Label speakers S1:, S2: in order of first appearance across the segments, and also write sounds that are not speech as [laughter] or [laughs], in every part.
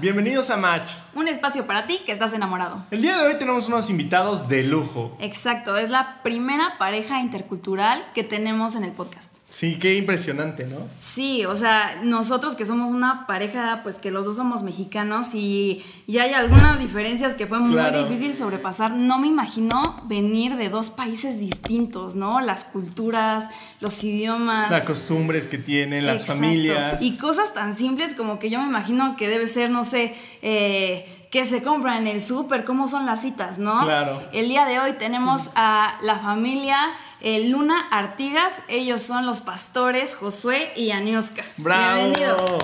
S1: Bienvenidos a Match.
S2: Un espacio para ti que estás enamorado.
S1: El día de hoy tenemos unos invitados de lujo.
S2: Exacto, es la primera pareja intercultural que tenemos en el podcast.
S1: Sí, qué impresionante, ¿no?
S2: Sí, o sea, nosotros que somos una pareja, pues que los dos somos mexicanos y, y hay algunas diferencias que fue muy
S1: Claro.
S2: difícil sobrepasar. No me imagino venir de dos países distintos, ¿no? Las culturas, los idiomas.
S1: Las costumbres que tienen, las
S2: Exacto.
S1: familias.
S2: Y cosas tan simples como que yo me imagino que debe ser, no sé, eh, que se compra en el súper, cómo son las citas, ¿no?
S1: Claro.
S2: El día de hoy tenemos a la familia eh, Luna Artigas. Ellos son los pastores Josué y Aniuska.
S1: ¡Bravo!
S2: Bienvenidos.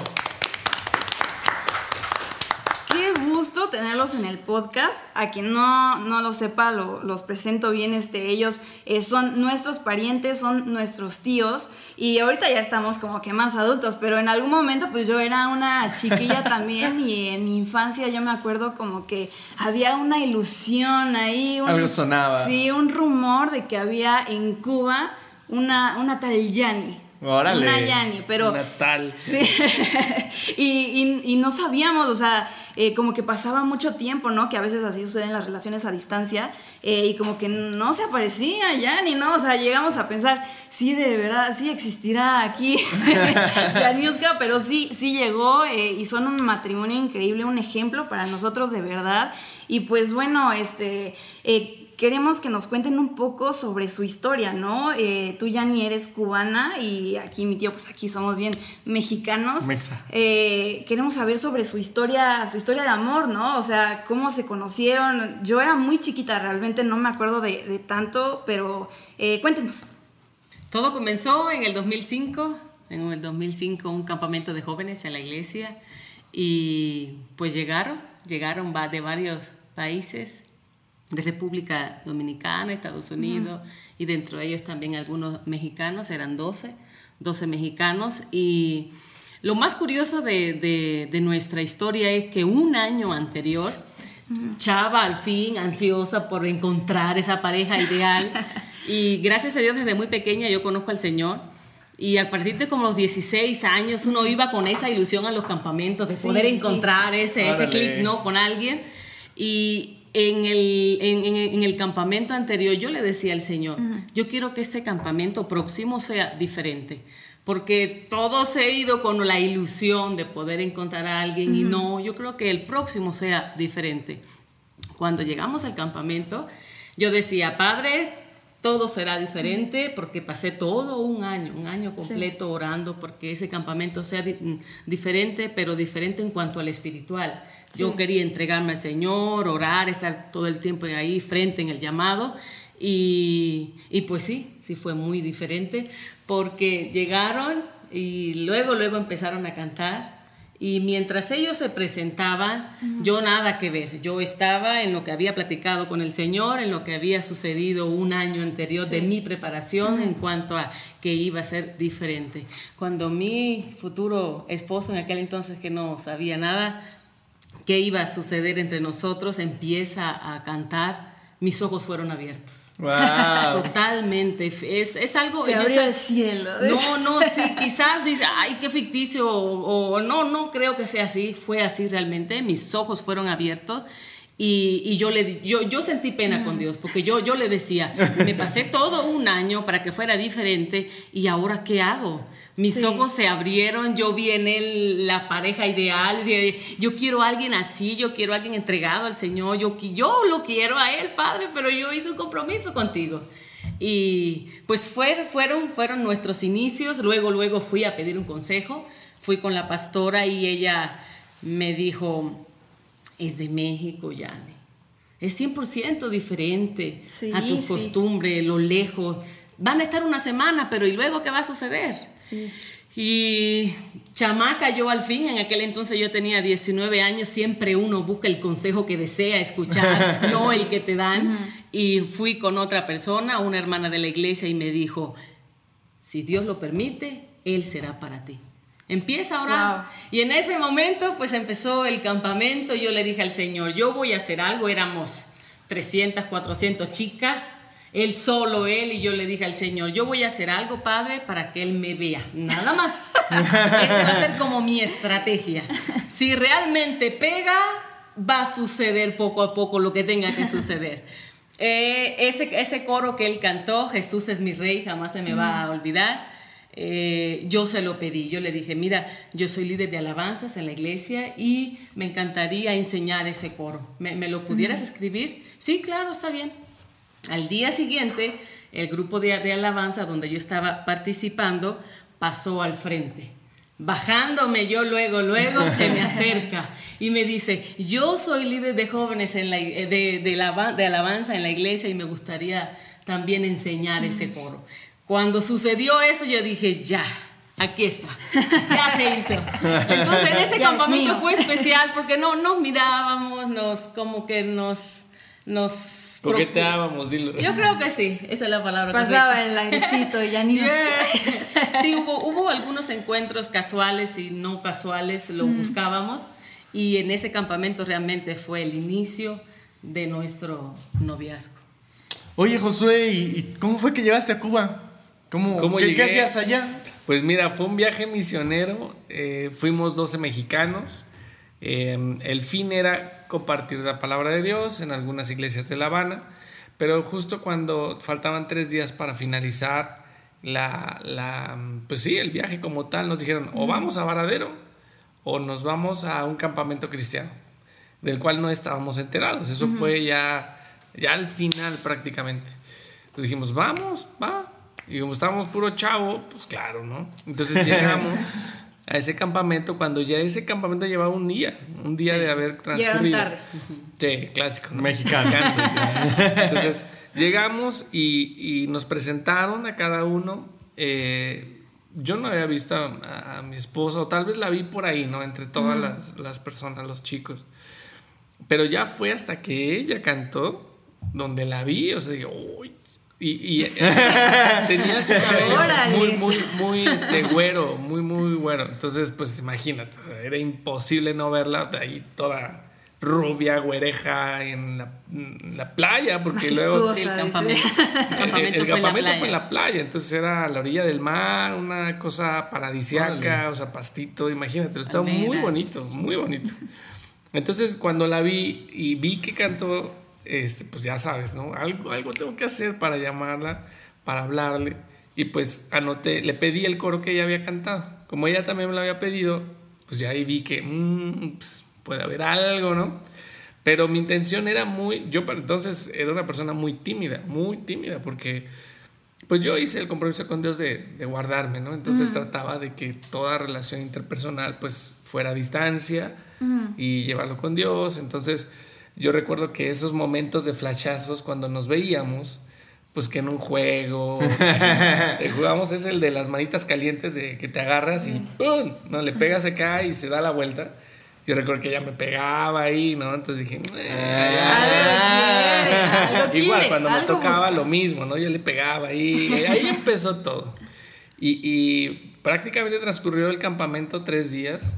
S2: Qué gusto tenerlos en el podcast. A quien no, no lo sepa, lo- los presento bien. Este, ellos eh, son nuestros parientes, son nuestros tíos. Y ahorita ya estamos como que más adultos, pero en algún momento pues yo era una chiquilla [laughs] también y en mi infancia yo me acuerdo como que había una ilusión ahí. un-
S1: Algo sonaba.
S2: Sí, un rumor de que había en Cuba una, una tal Yani.
S1: Órale.
S2: Una Yani, pero...
S1: Una tal.
S2: Sí, [laughs] y, y- y no sabíamos, o sea, eh, como que pasaba mucho tiempo, ¿no? Que a veces así suceden las relaciones a distancia, eh, y como que no se aparecía ya ni no, o sea, llegamos a pensar, sí, de verdad, sí existirá aquí [laughs] Yaniuska, pero sí, sí llegó, eh, y son un matrimonio increíble, un ejemplo para nosotros de verdad, y pues bueno, este... eh, Queremos que nos cuenten un poco sobre su historia, ¿no? Eh, tú, Yani, eres cubana y aquí mi tío, pues aquí somos bien mexicanos.
S1: Mexa.
S2: Eh, queremos saber sobre su historia, su historia de amor, ¿no? O sea, cómo se conocieron. Yo era muy chiquita, realmente no me acuerdo de, de tanto, pero eh, cuéntenos.
S3: Todo comenzó en el 2005, en el 2005 un campamento de jóvenes en la iglesia y pues llegaron, llegaron de varios países, de República Dominicana, Estados Unidos y dentro de ellos también algunos mexicanos, eran 12, 12 mexicanos. Y lo más curioso de, de- de nuestra historia es que un año anterior, Chava al fin ansiosa por encontrar esa pareja ideal. [laughs] Y gracias a Dios desde muy pequeña yo conozco al Señor y a partir de como los 16 años uno iba con esa ilusión a los campamentos de
S2: Sí,
S3: poder
S2: sí.
S3: encontrar ese, ese clic ¿no? con alguien y en el, en, en- en el campamento anterior yo le decía al Señor, yo quiero que este campamento próximo sea diferente, porque todo se ha ido con la ilusión de poder encontrar a alguien y no, yo creo que el próximo sea diferente. Cuando llegamos al campamento, yo decía, Padre, todo será diferente porque pasé todo un año, un año completo orando porque ese campamento sea di- mm, diferente, pero diferente en cuanto al espiritual. Yo quería entregarme al Señor, orar, estar todo el tiempo ahí frente en el llamado y, y pues sí, sí fue muy diferente porque llegaron y luego, luego empezaron a cantar y mientras ellos se presentaban, yo nada que ver. Yo estaba en lo que había platicado con el Señor, en lo que había sucedido un año anterior de mi preparación en cuanto a que iba a ser diferente. Cuando mi futuro esposo, en aquel entonces que no sabía nada, qué iba a suceder entre nosotros, empieza a cantar, mis ojos fueron abiertos.
S1: ¡Wow!
S3: Totalmente. Es, es algo...
S2: Se abrió el cielo.
S3: no, no, sí, [laughs] quizás dice, ay, qué ficticio, o, o no, no creo que sea así, fue así realmente, mis ojos fueron abiertos y, y yo, le, di- yo, yo sentí pena con Dios, porque yo, yo le decía, me pasé todo un año para que fuera diferente y ahora ¿qué hago? Mis
S2: Sí.
S3: ojos se abrieron, yo vi en él la pareja ideal, de, yo quiero a alguien así, yo quiero a alguien entregado al Señor, yo, lo quiero a Él, Padre, pero yo hice un compromiso contigo. Y pues fueron, fueron, fueron nuestros inicios, luego, luego fui a pedir un consejo, fui con la pastora y ella me dijo, es de México, Yane. Es 100% diferente
S2: Sí,
S3: a tu
S2: sí.
S3: costumbre, lo lejos. Van a estar una semana, pero ¿y luego qué va a suceder?
S2: Sí.
S3: Y chamaca, yo al fin, en aquel entonces yo tenía 19 años, siempre uno busca el consejo que desea escuchar, [laughs] no el que te dan. Y fui con otra persona, una hermana de la iglesia, y me dijo, si Dios lo permite, Él será para ti. Empieza a orar.
S2: Wow.
S3: Y en ese momento, pues empezó el campamento. Yo le dije al Señor, yo voy a hacer algo. Éramos 300, 400 chicas. Él solo, él, y yo le dije al Señor, yo voy a hacer algo, Padre, para que Él me vea. Nada más. [laughs] Esa va a ser como mi estrategia. Si realmente pega, va a suceder poco a poco lo que tenga que suceder. [laughs] Eh, ese, ese coro que él cantó, Jesús es mi rey, jamás se me va a olvidar. Eh, yo se lo pedí, yo le dije, mira, yo soy líder de alabanzas en la iglesia y me encantaría enseñar ese coro. ¿Me, me lo pudieras escribir? Sí, claro, está bien. Al día siguiente, el grupo de, de alabanza donde yo estaba participando pasó al frente. Bajándome yo luego, luego se me [laughs] acerca y me dice, yo soy líder de jóvenes en la, de, de, la, de alabanza en la iglesia y me gustaría también enseñar ese coro. Cuando sucedió eso, yo dije, ya, aquí está, ya se hizo. [laughs] Entonces, en ese campamento fue especial porque no nos mirábamos, nos, como que nos, nos
S4: coqueteábamos, dilo.
S3: Yo creo que sí, esa es la palabra.
S2: Pasaba correcta. el airecito y ya ni nos. [laughs]
S3: Sí, hubo, hubo algunos encuentros casuales y no casuales, lo mm. buscábamos. Y en ese campamento realmente fue el inicio de nuestro noviazgo.
S1: Oye, Josué, ¿y cómo fue que llegaste a Cuba? ¿Cómo,
S4: ¿Cómo
S1: ¿qué? ¿Qué hacías allá?
S4: Pues mira, fue un viaje misionero. Eh, fuimos 12 mexicanos. Eh, el fin era compartir la palabra de Dios en algunas iglesias de La Habana, pero justo cuando faltaban tres días para finalizar la, la pues sí, el viaje como tal, nos dijeron o vamos a Varadero o nos vamos a un campamento cristiano, del cual no estábamos enterados. Eso uh -huh. fue ya, ya al final prácticamente. Entonces dijimos, vamos, va. Y como estábamos puro chavo, pues claro, ¿no? Entonces [laughs] llegamos a ese campamento cuando ya ese campamento llevaba un día, un día sí. de haber transcurrido.
S2: Tarde.
S4: Sí, clásico. ¿no?
S1: Mexicano.
S4: Entonces llegamos y, y, nos presentaron a cada uno. Eh, yo no había visto a, a, mi esposa, o tal vez la vi por ahí, ¿no? Entre todas mm. las, las, personas, los chicos. Pero ya fue hasta que ella cantó, donde la vi, o sea, dije, uy, y, y eh, [laughs] tenía su cabello muy, muy, muy este, güero, muy, muy güero. Entonces, pues imagínate, o sea, era imposible no verla de ahí toda rubia, güereja en la, en la playa, porque luego
S3: sí, el campamento,
S4: el campamento, el, campamento fue, en la playa, entonces era a la orilla del mar, una cosa paradisiaca, o sea, pastito, imagínate, estaba muy bonito, muy bonito. Entonces, cuando la vi y vi que cantó este, pues ya sabes, ¿no? Algo, algo tengo que hacer para llamarla, para hablarle. Y pues anoté, le pedí el coro que ella había cantado. Como ella también me lo había pedido, pues ya ahí vi que mmm, pues puede haber algo, ¿no? Pero mi intención era muy, yo para entonces era una persona muy tímida, muy tímida, porque pues yo hice el compromiso con Dios de, de guardarme, ¿no? Entonces uh -huh. trataba de que toda relación interpersonal pues fuera a distancia uh -huh. y llevarlo con Dios. Entonces yo recuerdo que esos momentos de flashazos cuando nos veíamos, pues que en un juego [laughs] eh, jugamos es el de las manitas calientes de que te agarras y ¡pum! No, le pegas acá y se da la vuelta. Yo recuerdo que ella me pegaba ahí, ¿no? Entonces dije, eh, ah, igual cuando me tocaba lo mismo, ¿no? Yo le pegaba ahí, y ahí [laughs] empezó todo. Y, y prácticamente transcurrió el campamento tres días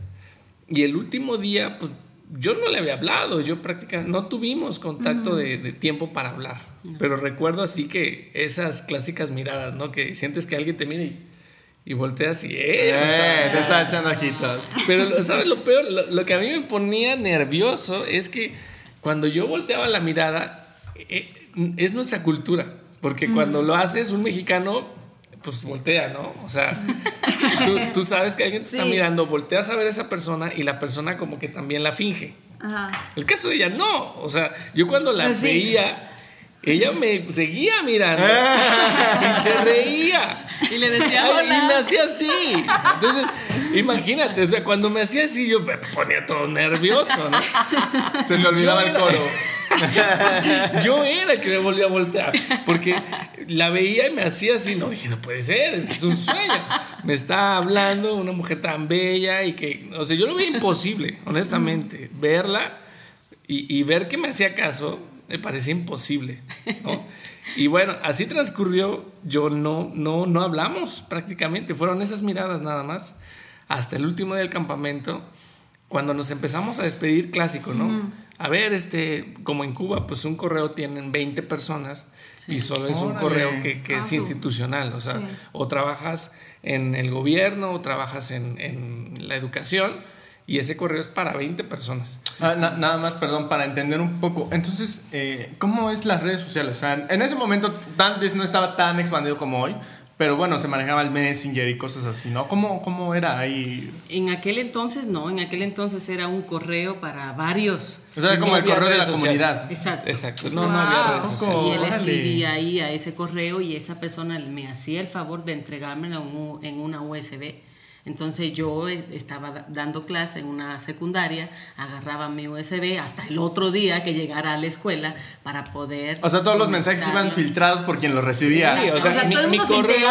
S4: y el último día, pues yo no le había hablado, yo prácticamente no tuvimos contacto uh -huh. de, de, tiempo para hablar, no. pero recuerdo así que esas clásicas miradas, ¿no? Que sientes que alguien te mira y, y volteas y eh,
S1: eh te estás echando ojitos.
S4: Pero ¿sabes lo peor? Lo, lo, que a mí me ponía nervioso es que cuando yo volteaba la mirada, eh, es nuestra cultura, porque uh -huh. cuando lo haces un mexicano pues voltea, ¿no? O sea, [laughs] tú, tú, sabes que alguien te sí. está mirando, volteas a ver a esa persona y la persona como que también la finge. Ajá. El caso de ella no, o sea, yo cuando la pues veía, sí. ella me seguía mirando [laughs] y se reía.
S3: Y le decía
S4: Hola. Y me hacía así. Entonces, imagínate, o sea, cuando me hacía así, yo me ponía todo nervioso, ¿no? [laughs]
S1: Se me olvidaba el coro. [laughs]
S4: yo era que me volvía a voltear porque la veía y me hacía así. No dije, no puede ser, es un sueño. Me está hablando una mujer tan bella y que, o sea, yo lo veía imposible, honestamente. Verla y, ver que me hacía caso me parecía imposible. Y bueno, así transcurrió. Yo no, no, no hablamos prácticamente. Fueron esas miradas nada más. Hasta el último día del campamento. Cuando nos empezamos a despedir, clásico, ¿no? A ver, este, como en Cuba, pues un correo tienen 20 personas y solo es un correo que, que es ah, institucional, o sea, o trabajas en el gobierno o trabajas en, en la educación y ese correo es para 20 personas.
S1: Ah, nada más, perdón, para entender un poco. Entonces, eh, ¿cómo es las redes sociales? O sea, en ese momento tal vez no estaba tan expandido como hoy, pero bueno, se manejaba el Messenger y cosas así, ¿no? ¿Cómo, ¿Cómo era ahí?
S3: En aquel entonces no, en aquel entonces era un correo para varios.
S1: O sea, era como el correo de la comunidad.
S3: Exacto.
S4: Exacto. No, no había redes sociales.
S3: Y él escribía ahí a ese correo y esa persona me hacía el favor de entregármelo en una USB entonces yo eh, estaba dando clase en una secundaria, agarraba mi USB hasta el otro día que llegara a la escuela para poder...
S1: O sea, todos los mensajes iban filtrados por quien los recibía.
S2: Sí, o sea, mi, correo,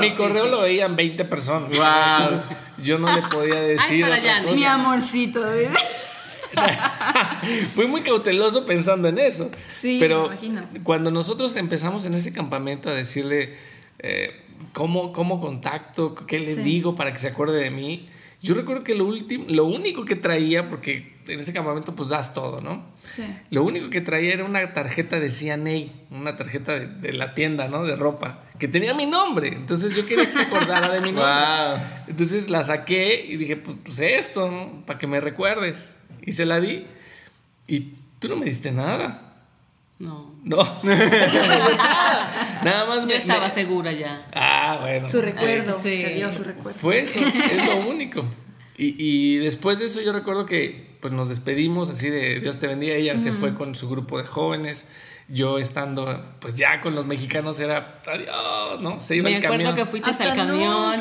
S4: mi correo lo veían 20 personas.
S1: Wow.
S4: yo no le podía decir...
S2: Mi amorcito. [laughs]
S4: Fui muy cauteloso pensando en eso.
S2: Sí,
S4: pero
S2: me imagino.
S4: cuando nosotros empezamos en ese campamento a decirle... Eh, ¿Cómo, cómo contacto? ¿Qué le digo para que se acuerde de mí? Yo recuerdo que lo, último, lo único que traía, porque en ese campamento pues das todo, ¿no? Sí. Lo único que traía era una tarjeta de CNA, una tarjeta de, la tienda, ¿no? De ropa, que tenía mi nombre. Entonces yo quería que se acordara de mi [laughs] nombre. Entonces la saqué y dije, pues, pues esto, ¿no? Para que me recuerdes. Y se la di. Y tú no me diste nada.
S3: No.
S4: No. [laughs] Nada más
S3: Yo estaba segura ya.
S4: Ah, bueno.
S2: Su recuerdo. Sí. dio su recuerdo.
S4: Fue eso, [laughs] es lo único. Y, y, después de eso yo recuerdo que pues nos despedimos así de Dios te bendiga. Ella se fue con su grupo de jóvenes. Yo estando pues ya con los mexicanos era adiós, ¿no? Se iba
S3: Me
S4: el camión.
S3: Me acuerdo que fuiste hasta, el camión.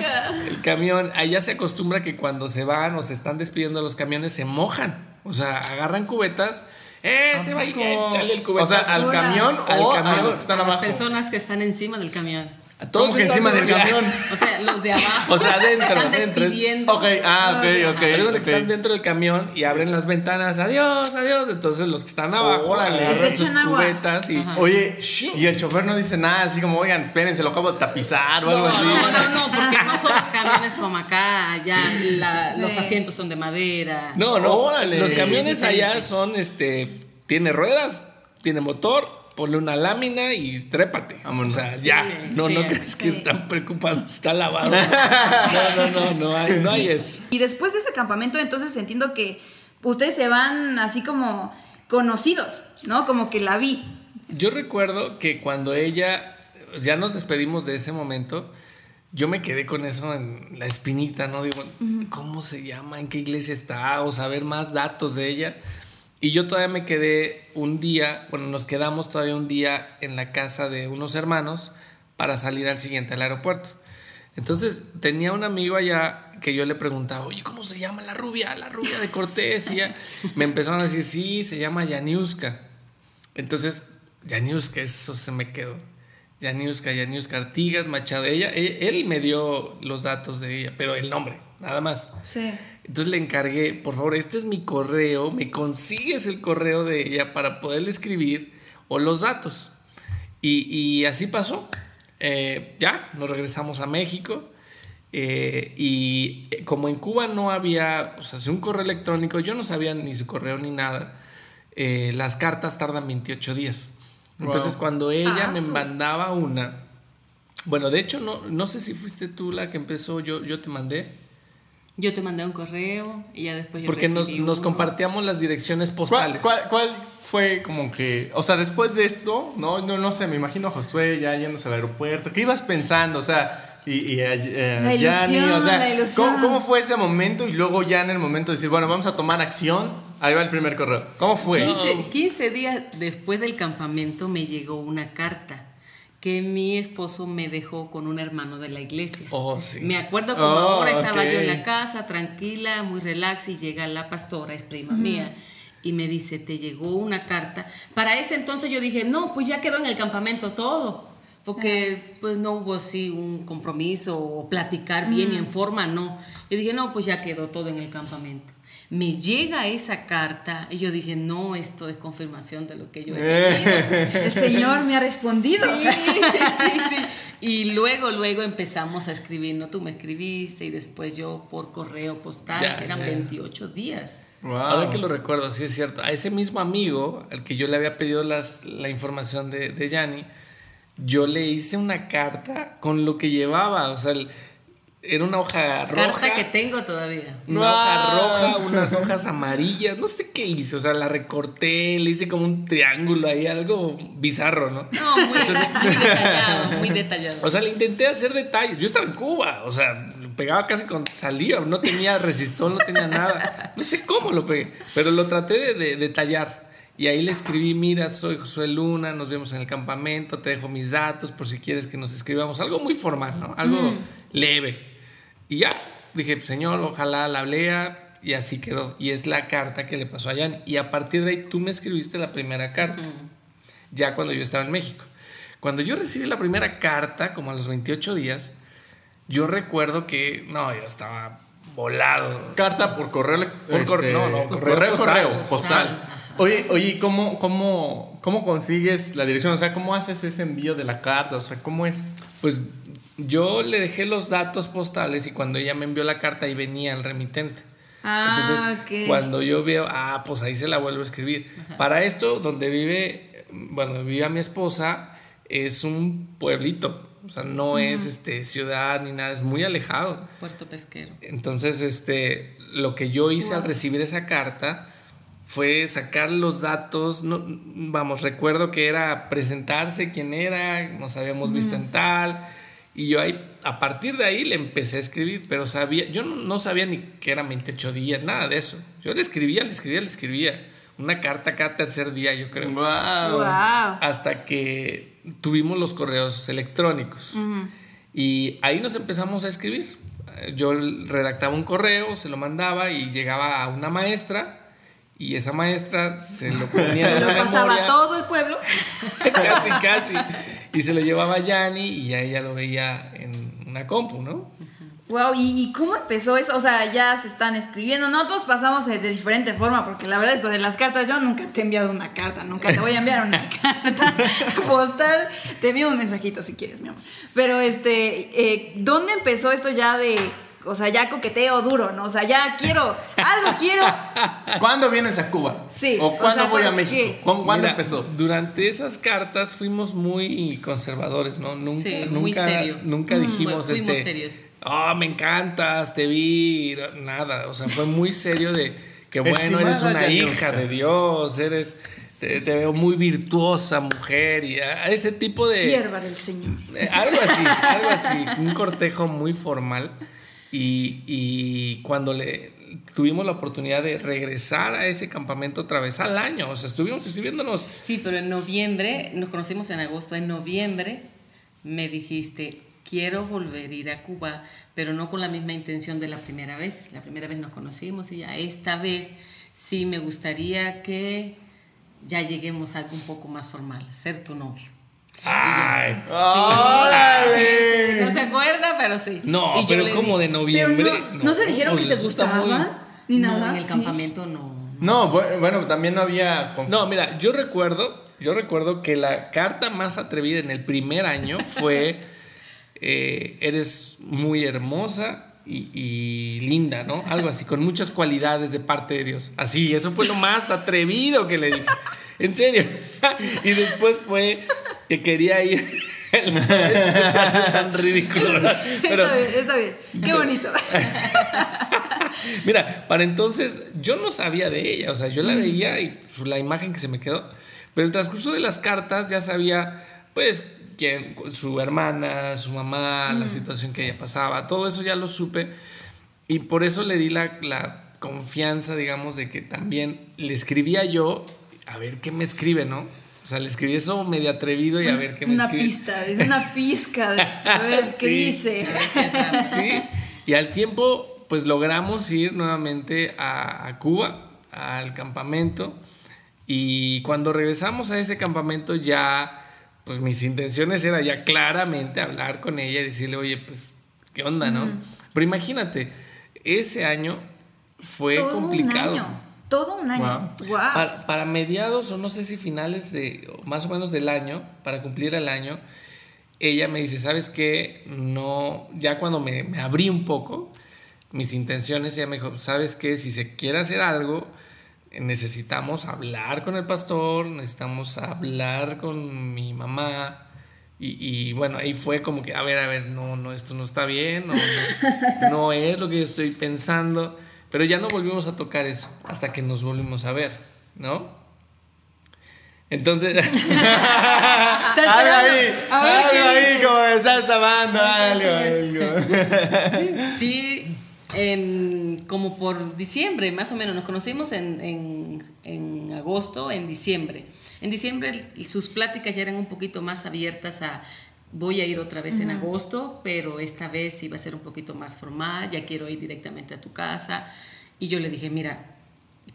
S4: El camión, allá se acostumbra que cuando se van o se están despidiendo los camiones se mojan. O sea, agarran cubetas ¡Eh! Se va a echarle el cubetazo.
S1: O sea, al camión
S4: al
S1: o
S4: camión,
S1: a los que están abajo.
S3: Las personas que están encima del camión.
S1: A todos ¿Cómo que encima del camión? [laughs]
S3: O sea, los de abajo.
S4: O sea, adentro.
S3: Están
S4: dentro.
S3: despidiendo.
S1: Ok, ah, ok, ok.
S4: okay.
S1: que
S4: están dentro del camión y abren las ventanas. Adiós, adiós. Entonces los que están abajo
S1: Órale.
S4: agarran sus cubetas y.
S1: Oye, y el chofer no dice nada, así como, oigan, espérense, lo acabo de tapizar o algo así.
S3: No, no, no, porque no son los camiones como acá. Allá la, [laughs] los asientos son de madera.
S4: No, no. Órale. Los camiones allá son este tiene ruedas, tiene motor, ponle una lámina y trépate. O sea, ya. No, no crees que están preocupados, está lavado. [laughs] No, no, no, no hay, no hay eso.
S2: Y después de ese campamento, entonces entiendo que ustedes se van así como conocidos, ¿no? Como que la vi.
S4: Yo recuerdo que cuando ella, ya nos despedimos de ese momento, yo me quedé con eso en la espinita, ¿no? Digo, ¿cómo se llama? ¿En qué iglesia está? O saber más datos de ella. Y yo todavía me quedé un día, bueno, nos quedamos todavía un día en la casa de unos hermanos para salir al siguiente al aeropuerto. Entonces tenía un amigo allá que yo le preguntaba, oye, ¿cómo se llama la rubia? La rubia de Cortés. Y me empezaron a decir, sí, se llama Yaniuska. Entonces, Yaniuska, eso se me quedó. Yaniuska, Yaniuska Artigas, Machado. Ella, él, él me dio los datos de ella, pero el nombre, nada más.
S2: Sí.
S4: Entonces le encargué, por favor, este es mi correo, me consigues el correo de ella para poderle escribir o los datos. Y, así pasó. Eh, ya, nos regresamos a México. Eh, y como en Cuba no había, o sea, un correo electrónico, yo no sabía ni su correo ni nada. Eh, las cartas tardan 28 días. Entonces, cuando ella ah, me mandaba una, bueno, de hecho, no, no sé si fuiste tú la que empezó, yo, yo te mandé.
S3: Yo te mandé un correo y ya después yo
S4: Porque nos, nos, compartíamos las direcciones postales.
S1: ¿Cuál, fue como que, o sea, después de esto, no, no, no sé, me imagino a Josué ya yéndose al aeropuerto, ¿qué ibas pensando? O sea, y, y eh,
S2: la ilusión, o sea, la
S1: ¿cómo, ¿cómo, fue ese momento? Y luego ya en el momento de decir, bueno, vamos a tomar acción, ahí va el primer correo. ¿Cómo fue?
S3: 15, 15 días después del campamento me llegó una carta que mi esposo me dejó con un hermano de la iglesia.
S4: Oh, sí.
S3: Me acuerdo como oh, ahora estaba yo en la casa, tranquila, muy relax, y llega la pastora, es prima mía, y me dice, te llegó una carta. Para ese entonces yo dije, no, pues ya quedó en el campamento todo, porque pues no hubo así un compromiso o platicar bien y en forma, no. Y dije, no, pues ya quedó todo en el campamento me llega esa carta y yo dije, no, esto es confirmación de lo que yo he pedido.
S2: El Señor me ha respondido.
S3: Sí, sí, sí, Y luego, luego empezamos a escribir, no, tú me escribiste y después yo por correo postal, que eran 28 días.
S4: Ahora que lo recuerdo, sí es cierto. A ese mismo amigo al que yo le había pedido las, la información de, de Yanni, yo le hice una carta con lo que llevaba. O sea, el, era una hoja roja.
S3: Carta que tengo todavía.
S4: Una hoja roja, unas hojas amarillas, no sé qué hice, o sea, la recorté, le hice como un triángulo ahí, algo bizarro, ¿no?
S3: No, muy, [laughs] detallado, muy detallado.
S4: O sea, le intenté hacer detalles. Yo estaba en Cuba, o sea, lo pegaba casi con salía, no tenía resistol, no tenía nada. No sé cómo lo pegué, pero lo traté de, detallar. Y ahí le escribí, mira, soy Josué Luna, nos vemos en el campamento, te dejo mis datos por si quieres que nos escribamos. Algo muy formal, ¿no? Algo mm. leve. Y ya, dije, señor, ojalá la lea. Y así quedó. Y es la carta que le pasó a Jan. Y a partir de ahí tú me escribiste la primera carta. Ya cuando yo estaba en México. Cuando yo recibí la primera carta, como a los 28 días, yo recuerdo que, no, yo estaba volado.
S1: Carta por correo.
S4: Por este, no, no,
S1: correo, correo, postal. Oye, oye, ¿cómo, cómo, ¿cómo consigues la dirección? O sea, ¿cómo haces ese envío de la carta? O sea, ¿cómo es?
S4: Pues yo le dejé los datos postales y cuando ella me envió la carta ahí venía el remitente. Ah, Entonces, cuando yo veo, ah, pues ahí se la vuelvo a escribir. Para esto, donde vive, bueno, vive mi esposa, es un pueblito. O sea, no es este, ciudad ni nada, es muy alejado.
S3: Puerto pesquero.
S4: Entonces, este, lo que yo hice al recibir esa carta fue sacar los datos. No, vamos, recuerdo que era presentarse quién era, nos habíamos visto en tal y yo ahí, a partir de ahí le empecé a escribir, pero sabía, yo no, sabía ni que era 28 días, nada de eso. Yo le escribía, le escribía, le escribía. Una carta cada tercer día, yo creo.
S2: Wow.
S4: Hasta que tuvimos los correos electrónicos. Y ahí nos empezamos a escribir. Yo redactaba un correo, se lo mandaba y llegaba a una maestra y esa maestra se lo [laughs] ponía
S2: Se lo pasaba a todo el pueblo. [laughs]
S4: casi, casi. Y se lo llevaba a Yanni y ya ella lo veía en una compu, ¿no?
S2: Wow, ¿Y, cómo empezó eso? O sea, ya se están escribiendo. Nosotros pasamos de diferente forma, porque la verdad, eso de las cartas, yo nunca te he enviado una carta, nunca te voy a enviar una [laughs] carta postal. Te envío un mensajito si quieres, mi amor. Pero, este, eh, ¿dónde empezó esto ya de o sea, ya coqueteo duro, ¿no? O sea, ya quiero, algo quiero. [laughs]
S1: ¿Cuándo vienes a Cuba?
S2: Sí.
S1: ¿O cuándo voy a México? ¿Cuándo empezó?
S4: Durante esas cartas fuimos muy conservadores, ¿no? Nunca, sí, nunca, muy serio. nunca mm, dijimos fuimos este. serios. Oh, me encantas, te vi. Nada. O sea, fue muy serio de que bueno, eres una hija de Dios, eres. Te, veo muy virtuosa mujer y a ese tipo de.
S2: Sierva del Señor.
S4: Eh, algo así, algo así. Un cortejo muy formal. Y, cuando le tuvimos la oportunidad de regresar a ese campamento otra vez al año, o sea, estuvimos escribiéndonos.
S3: Sí, pero en noviembre, nos conocimos en agosto, en noviembre me dijiste, quiero volver a ir a Cuba, pero no con la misma intención de la primera vez. La primera vez nos conocimos y ya esta vez sí me gustaría que ya lleguemos a algo un poco más formal, ser tu novio.
S4: ¡Ay!
S3: No se acuerda, pero sí.
S4: No, pero como de noviembre.
S2: no, se dijeron que se gustaban ni nada.
S3: en el campamento no.
S1: No, bueno, también no había.
S4: No, mira, yo recuerdo, yo recuerdo que la carta más atrevida en el primer año fue: [laughs] eh, Eres muy hermosa. Y, y, linda, ¿no? Algo así, con muchas cualidades de parte de Dios. Así, eso fue lo más atrevido que le dije. En serio. [laughs] y después fue que quería ir. [laughs] tan ridículo. [laughs]
S2: Pero, está bien, está bien. Qué bonito. [laughs]
S4: Mira, para entonces yo no sabía de ella, o sea, yo la veía y la imagen que se me quedó. Pero en el transcurso de las cartas ya sabía, pues, quién, su hermana, su mamá, la situación que ella pasaba, todo eso ya lo supe. Y por eso le di la, la confianza, digamos, de que también le escribía yo a ver qué me escribe, ¿no? O sea, le escribí eso medio atrevido y a ver qué me
S2: escribe. Una pista, es una pizca de [laughs] a ver qué dice.
S4: sí, y al tiempo, pues logramos ir nuevamente a, Cuba, al campamento. Y cuando regresamos a ese campamento ya, pues mis intenciones eran ya claramente hablar con ella y decirle, oye, pues, ¿qué onda, no? Pero imagínate, ese año fue complicado.
S2: Todo un año.
S4: Para, mediados, o no sé si finales de, más o menos del año, para cumplir el año, ella me dice, ¿sabes qué? No, ya cuando me, me abrí un poco, mis intenciones, ella me dijo, ¿sabes qué? Si se quiere hacer algo, necesitamos hablar con el pastor, necesitamos hablar con mi mamá. Y, bueno, ahí fue como que, a ver, a ver, no, no, esto no está bien, no, no es lo que yo estoy pensando. Pero ya no volvimos a tocar eso hasta que nos volvimos a ver, ¿no? Entonces. [laughs]
S1: algo ahí, algo ahí, como me estás tomando algo.
S3: sí, como por diciembre, más o menos. Nos conocimos en, en, agosto, en diciembre. En diciembre sus pláticas ya eran un poquito más abiertas a voy a ir otra vez en agosto, pero esta vez iba a ser un poquito más formal, ya quiero ir directamente a tu casa. Y yo le dije, mira,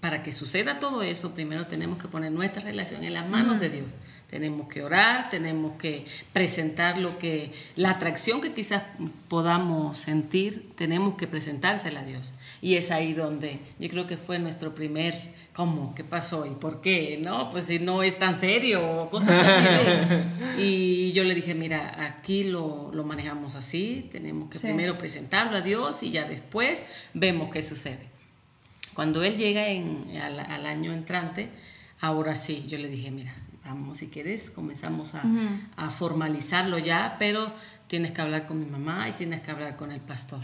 S3: para que suceda todo eso, primero tenemos que poner nuestra relación en las manos de Dios. Tenemos que orar, tenemos que presentar lo que, la atracción que quizás podamos sentir, tenemos que presentársela a Dios. Y es ahí donde yo creo que fue nuestro primer, ¿cómo? ¿Qué pasó? ¿Y por qué? No, pues si no es tan serio cosas así. [laughs] y yo le dije, mira, aquí lo, lo manejamos así, tenemos que primero presentarlo a Dios y ya después vemos qué sucede. Cuando él llega en, al, al año entrante, ahora sí, yo le dije, mira, vamos, si quieres, comenzamos a, a, formalizarlo ya, pero tienes que hablar con mi mamá y tienes que hablar con el pastor.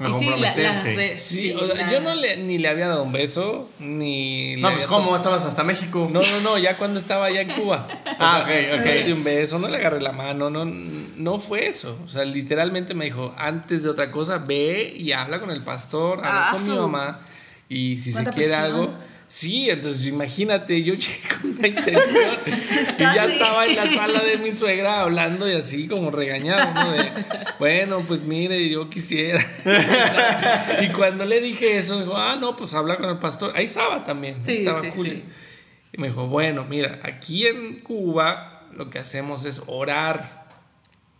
S1: Y sí, la,
S4: sí, yo no le, ni le había dado un beso, ni...
S1: No, pues ¿cómo? ¿Estabas hasta México?
S4: No, no, no, ya cuando estaba allá en Cuba. [laughs]
S1: ah, ok, ok.
S4: No le di un beso, no le agarré la mano, no, no fue eso. O sea, literalmente me dijo, antes de otra cosa, ve y habla con el pastor, habla con mi mamá, y si se quiere algo Sí, entonces imagínate, yo [laughs] llegué con una intención y ya estaba en la sala de mi suegra hablando y así como regañado, ¿no? De, bueno, pues mire, yo quisiera. [laughs] y cuando le dije eso, dijo, ah, no, pues habla con el pastor. Ahí estaba también, ahí estaba Julio. Y me dijo, bueno, mira, aquí en Cuba lo que hacemos es orar.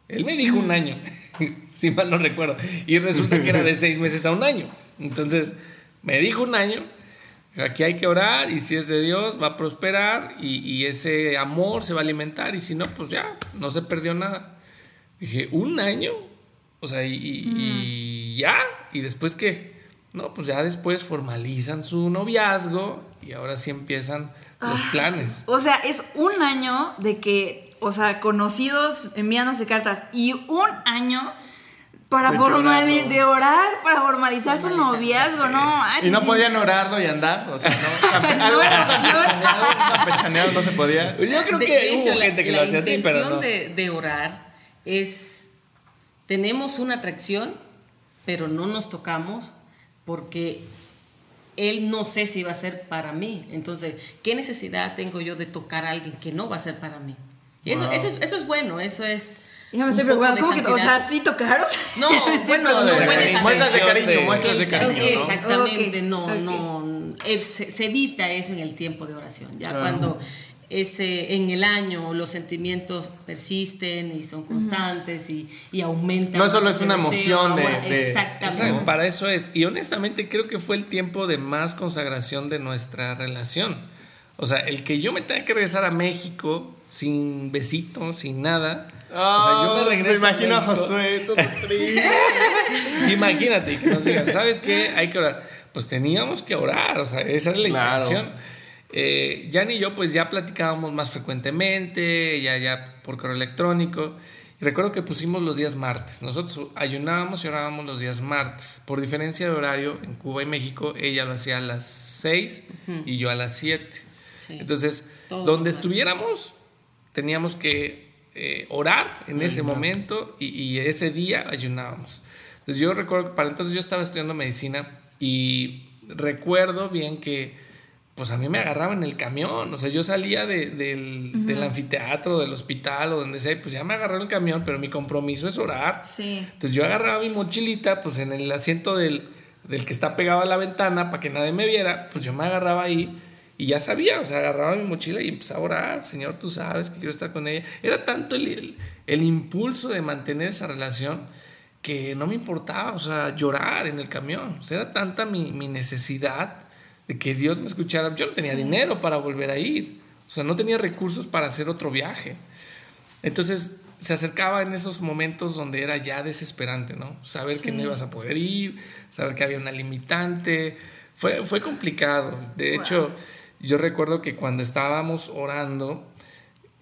S4: Él me dijo un año, [laughs] si mal no recuerdo. Y resulta que era de seis meses a un año. Entonces, me dijo un año Aquí hay que orar y si es de Dios va a prosperar y, ese amor se va a alimentar y si no, pues ya, no se perdió nada. Dije, ¿un año? O sea, y, ya, y después qué? No, pues ya después formalizan su noviazgo y ahora sí empiezan los planes.
S2: O sea, es un año de que, o sea, conocidos enviándose cartas y un año para formalizar, de orar, para formalizar su noviazgo, ¿no?
S1: y no podían orarlo y andar, o sea, no. algo campechaneado no se podía.
S4: Yo creo que hubo gente que lo hacía así, pero no.
S3: De, de orar es, tenemos una atracción, pero no nos tocamos porque él no sé si va a ser para mí. Entonces, ¿qué necesidad tengo yo de tocar a alguien que no va a ser para mí? Y eso, eso, es, eso es bueno, eso es
S2: ya me estoy preocupando. ¿Cómo que, o sea, sí tocaron? [laughs]
S3: No, bueno, no puedes
S1: Muestras de cariño, muestras de cariño.
S3: Exactamente, no, no. Eh, se, evita eso en el tiempo de oración. Ya cuando ese, en el año los sentimientos persisten y son constantes y, y, aumentan.
S1: No solo es una emoción de,
S3: Exactamente.
S4: Para eso es. Y honestamente creo que fue el tiempo de más consagración de nuestra relación. O sea, el que yo me tenga que regresar a México sin besito, sin nada
S1: o sea, yo me ah, regreso. Me imagino a, Josué todo triste. [laughs]
S4: Imagínate que nos digan, ¿sabes qué? Hay que orar. Pues teníamos que orar, o sea, esa es la intención. Eh, Jan y yo, pues ya platicábamos más frecuentemente, ya, ya por correo electrónico. Y recuerdo que pusimos los días martes. Nosotros ayunábamos y orábamos los días martes. Por diferencia de horario, en Cuba y México, ella lo hacía a las 6 y yo a las 7. Entonces, donde estuviéramos, teníamos que eh, orar en ese momento y, ese día ayunábamos. Entonces yo recuerdo que para entonces yo estaba estudiando medicina y recuerdo bien que pues a mí me agarraba en el camión, o sea, yo salía del, anfiteatro, del hospital o donde sea, pues ya me agarraba en el camión, pero mi compromiso es orar. Entonces yo agarraba mi mochilita, pues en el asiento del, del que está pegado a la ventana para que nadie me viera, pues yo me agarraba ahí y ya sabía, o sea, agarraba mi mochila y empezaba a orar, Señor, tú sabes que quiero estar con ella. Era tanto el, el, impulso de mantener esa relación que no me importaba, o sea, llorar en el camión. O sea, era tanta mi, mi necesidad de que Dios me escuchara. Yo no tenía dinero para volver a ir. O sea, no tenía recursos para hacer otro viaje. Entonces se acercaba en esos momentos donde era ya desesperante, ¿no? Saber que no ibas a poder ir, saber que había una limitante. Fue, fue complicado. De hecho, yo recuerdo que cuando estábamos orando,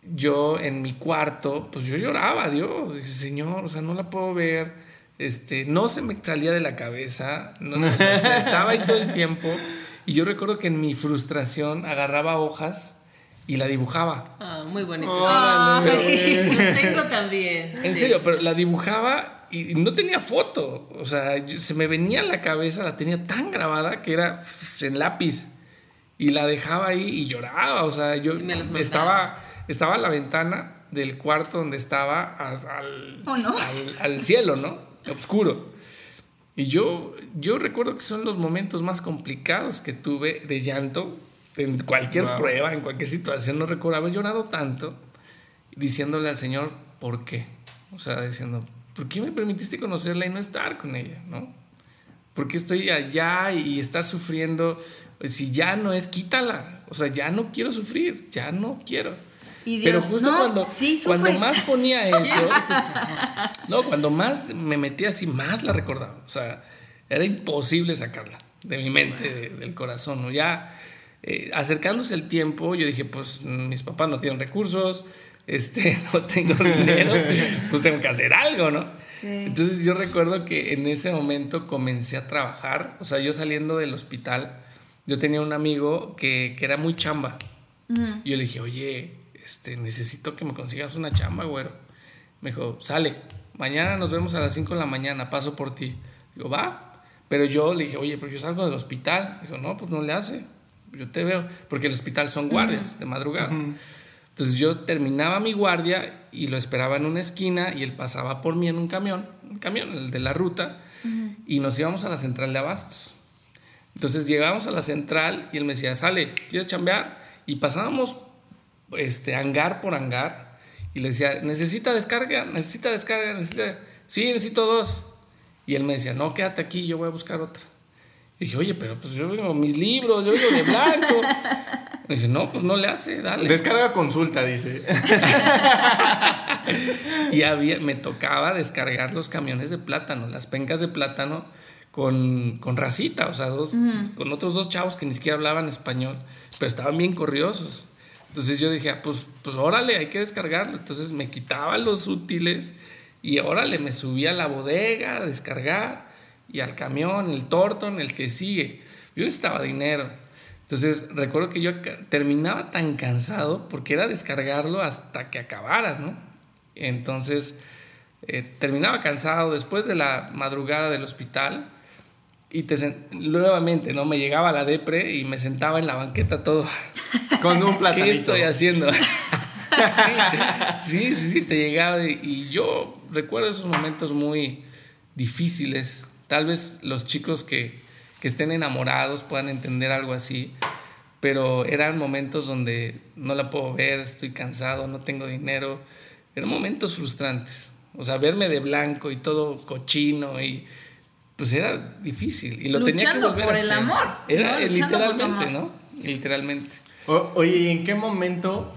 S4: yo en mi cuarto, pues yo lloraba, Dios, Señor, o sea, no la puedo ver. Este, no se me salía de la cabeza, no, estaba ahí todo el tiempo. Y yo recuerdo que en mi frustración agarraba hojas y la dibujaba.
S3: Ah, muy bonito. [laughs] Los tengo también.
S4: En serio, pero la dibujaba y no tenía foto. O sea, se me venía a la cabeza, la tenía tan grabada que era en lápiz. Y la dejaba ahí y lloraba. O sea, yo estaba, estaba a la ventana del cuarto donde estaba al, oh, al, al, cielo, ¿no? Oscuro. Y yo, yo recuerdo que son los momentos más complicados que tuve de llanto en cualquier prueba, en cualquier situación, no recuerdo haber llorado tanto diciéndole al Señor, ¿por qué? O sea, diciendo, ¿por qué me permitiste conocerla y no estar con ella? ¿No? ¿Por qué estoy allá y estar sufriendo? Si ya no es, quítala. O sea, ya no quiero sufrir, ya no quiero. Pero justo cuando, cuando más ponía [laughs] eso, no, cuando más me metía así, más la recordaba. O sea, era imposible sacarla de mi mente, del corazón. ¿no? Ya eh, acercándose el tiempo, yo dije, pues mis papás no tienen recursos, este, [laughs] no tengo dinero, pues tengo que hacer algo, ¿no? Entonces yo recuerdo que en ese momento comencé a trabajar, o sea, yo saliendo del hospital, yo tenía un amigo que, que era muy chamba. Y yo le dije, oye, este, necesito que me consigas una chamba, güero. Me dijo, sale, mañana nos vemos a las 5 de la mañana, paso por ti. Digo, va. Pero yo le dije, oye, pero yo salgo del hospital. Dijo, no, pues no le hace yo te veo, porque el hospital son guardias de madrugada. Entonces yo terminaba mi guardia y lo esperaba en una esquina y él pasaba por mí en un camión, un camión, el de la ruta, y nos íbamos a la central de abastos. Entonces llegábamos a la central y él me decía, sale, ¿quieres chambear? Y pasábamos este, hangar por hangar y le decía, ¿necesita descarga? ¿Necesita descarga? ¿Necesita? Sí, necesito dos. Y él me decía, no, quédate aquí, yo voy a buscar otra. Y dije, oye, pero pues yo vengo mis libros, yo vengo de blanco. [laughs] Me dice, no, pues no le hace, dale.
S1: Descarga consulta, dice. [laughs]
S4: y había, me tocaba descargar los camiones de plátano, las pencas de plátano con, con racita, o sea, dos, con otros dos chavos que ni siquiera hablaban español, pero estaban bien corriosos. Entonces yo dije, ah, pues, pues órale, hay que descargarlo. Entonces me quitaba los útiles y órale, me subía a la bodega a descargar y al camión, el tortón, el que sigue. Yo necesitaba dinero. Entonces recuerdo que yo terminaba tan cansado porque era descargarlo hasta que acabaras, ¿no? Entonces eh, terminaba cansado después de la madrugada del hospital y te nuevamente, ¿no? Me llegaba la depre y me sentaba en la banqueta todo.
S1: Con un platanito. [laughs]
S4: ¿Qué estoy haciendo? [laughs] sí, sí, sí, te llegaba y, y yo recuerdo esos momentos muy difíciles Tal vez los chicos que, estén enamorados puedan entender algo así, pero eran momentos donde no la puedo ver, estoy cansado, no tengo dinero. Eran momentos frustrantes. O sea, verme de blanco y todo cochino y pues era difícil y lo tenía que volver
S2: por
S4: a
S2: el amor.
S4: Era literalmente, ¿no? Literalmente.
S1: oye, ¿y en qué momento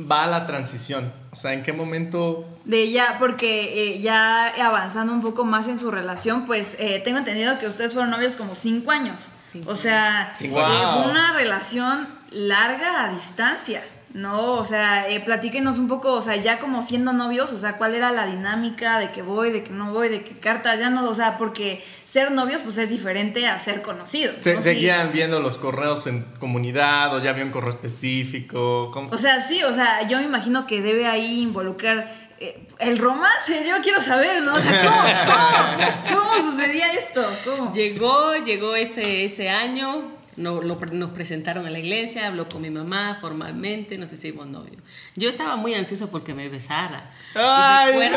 S1: va la transición? O sea, ¿en qué momento?
S2: De ya, porque eh, ya avanzando un poco más en su relación, pues eh, tengo entendido que ustedes fueron novios como cinco años. o sea, fue una relación larga a distancia. No, o sea, eh, platíquenos un poco, o sea, ya como siendo novios, o sea, cuál era la dinámica de que voy, de que no voy, de qué carta, ya no, o sea, porque ser novios pues es diferente a ser conocidos.
S1: Se, Seguían viendo los correos en comunidad o ya había un correo específico.
S2: O sea, sí, o sea, yo me imagino que debe ahí involucrar eh, el romance, [laughs] yo quiero saber, ¿no? O sea, ¿cómo, cómo, sucedía esto? ¿Cómo?
S3: Llegó, llegó ese, ese año, no, nos presentaron en la iglesia, habló con mi mamá formalmente, nos hicimos novio. Yo estaba muy ansioso porque me besara.
S1: Ay,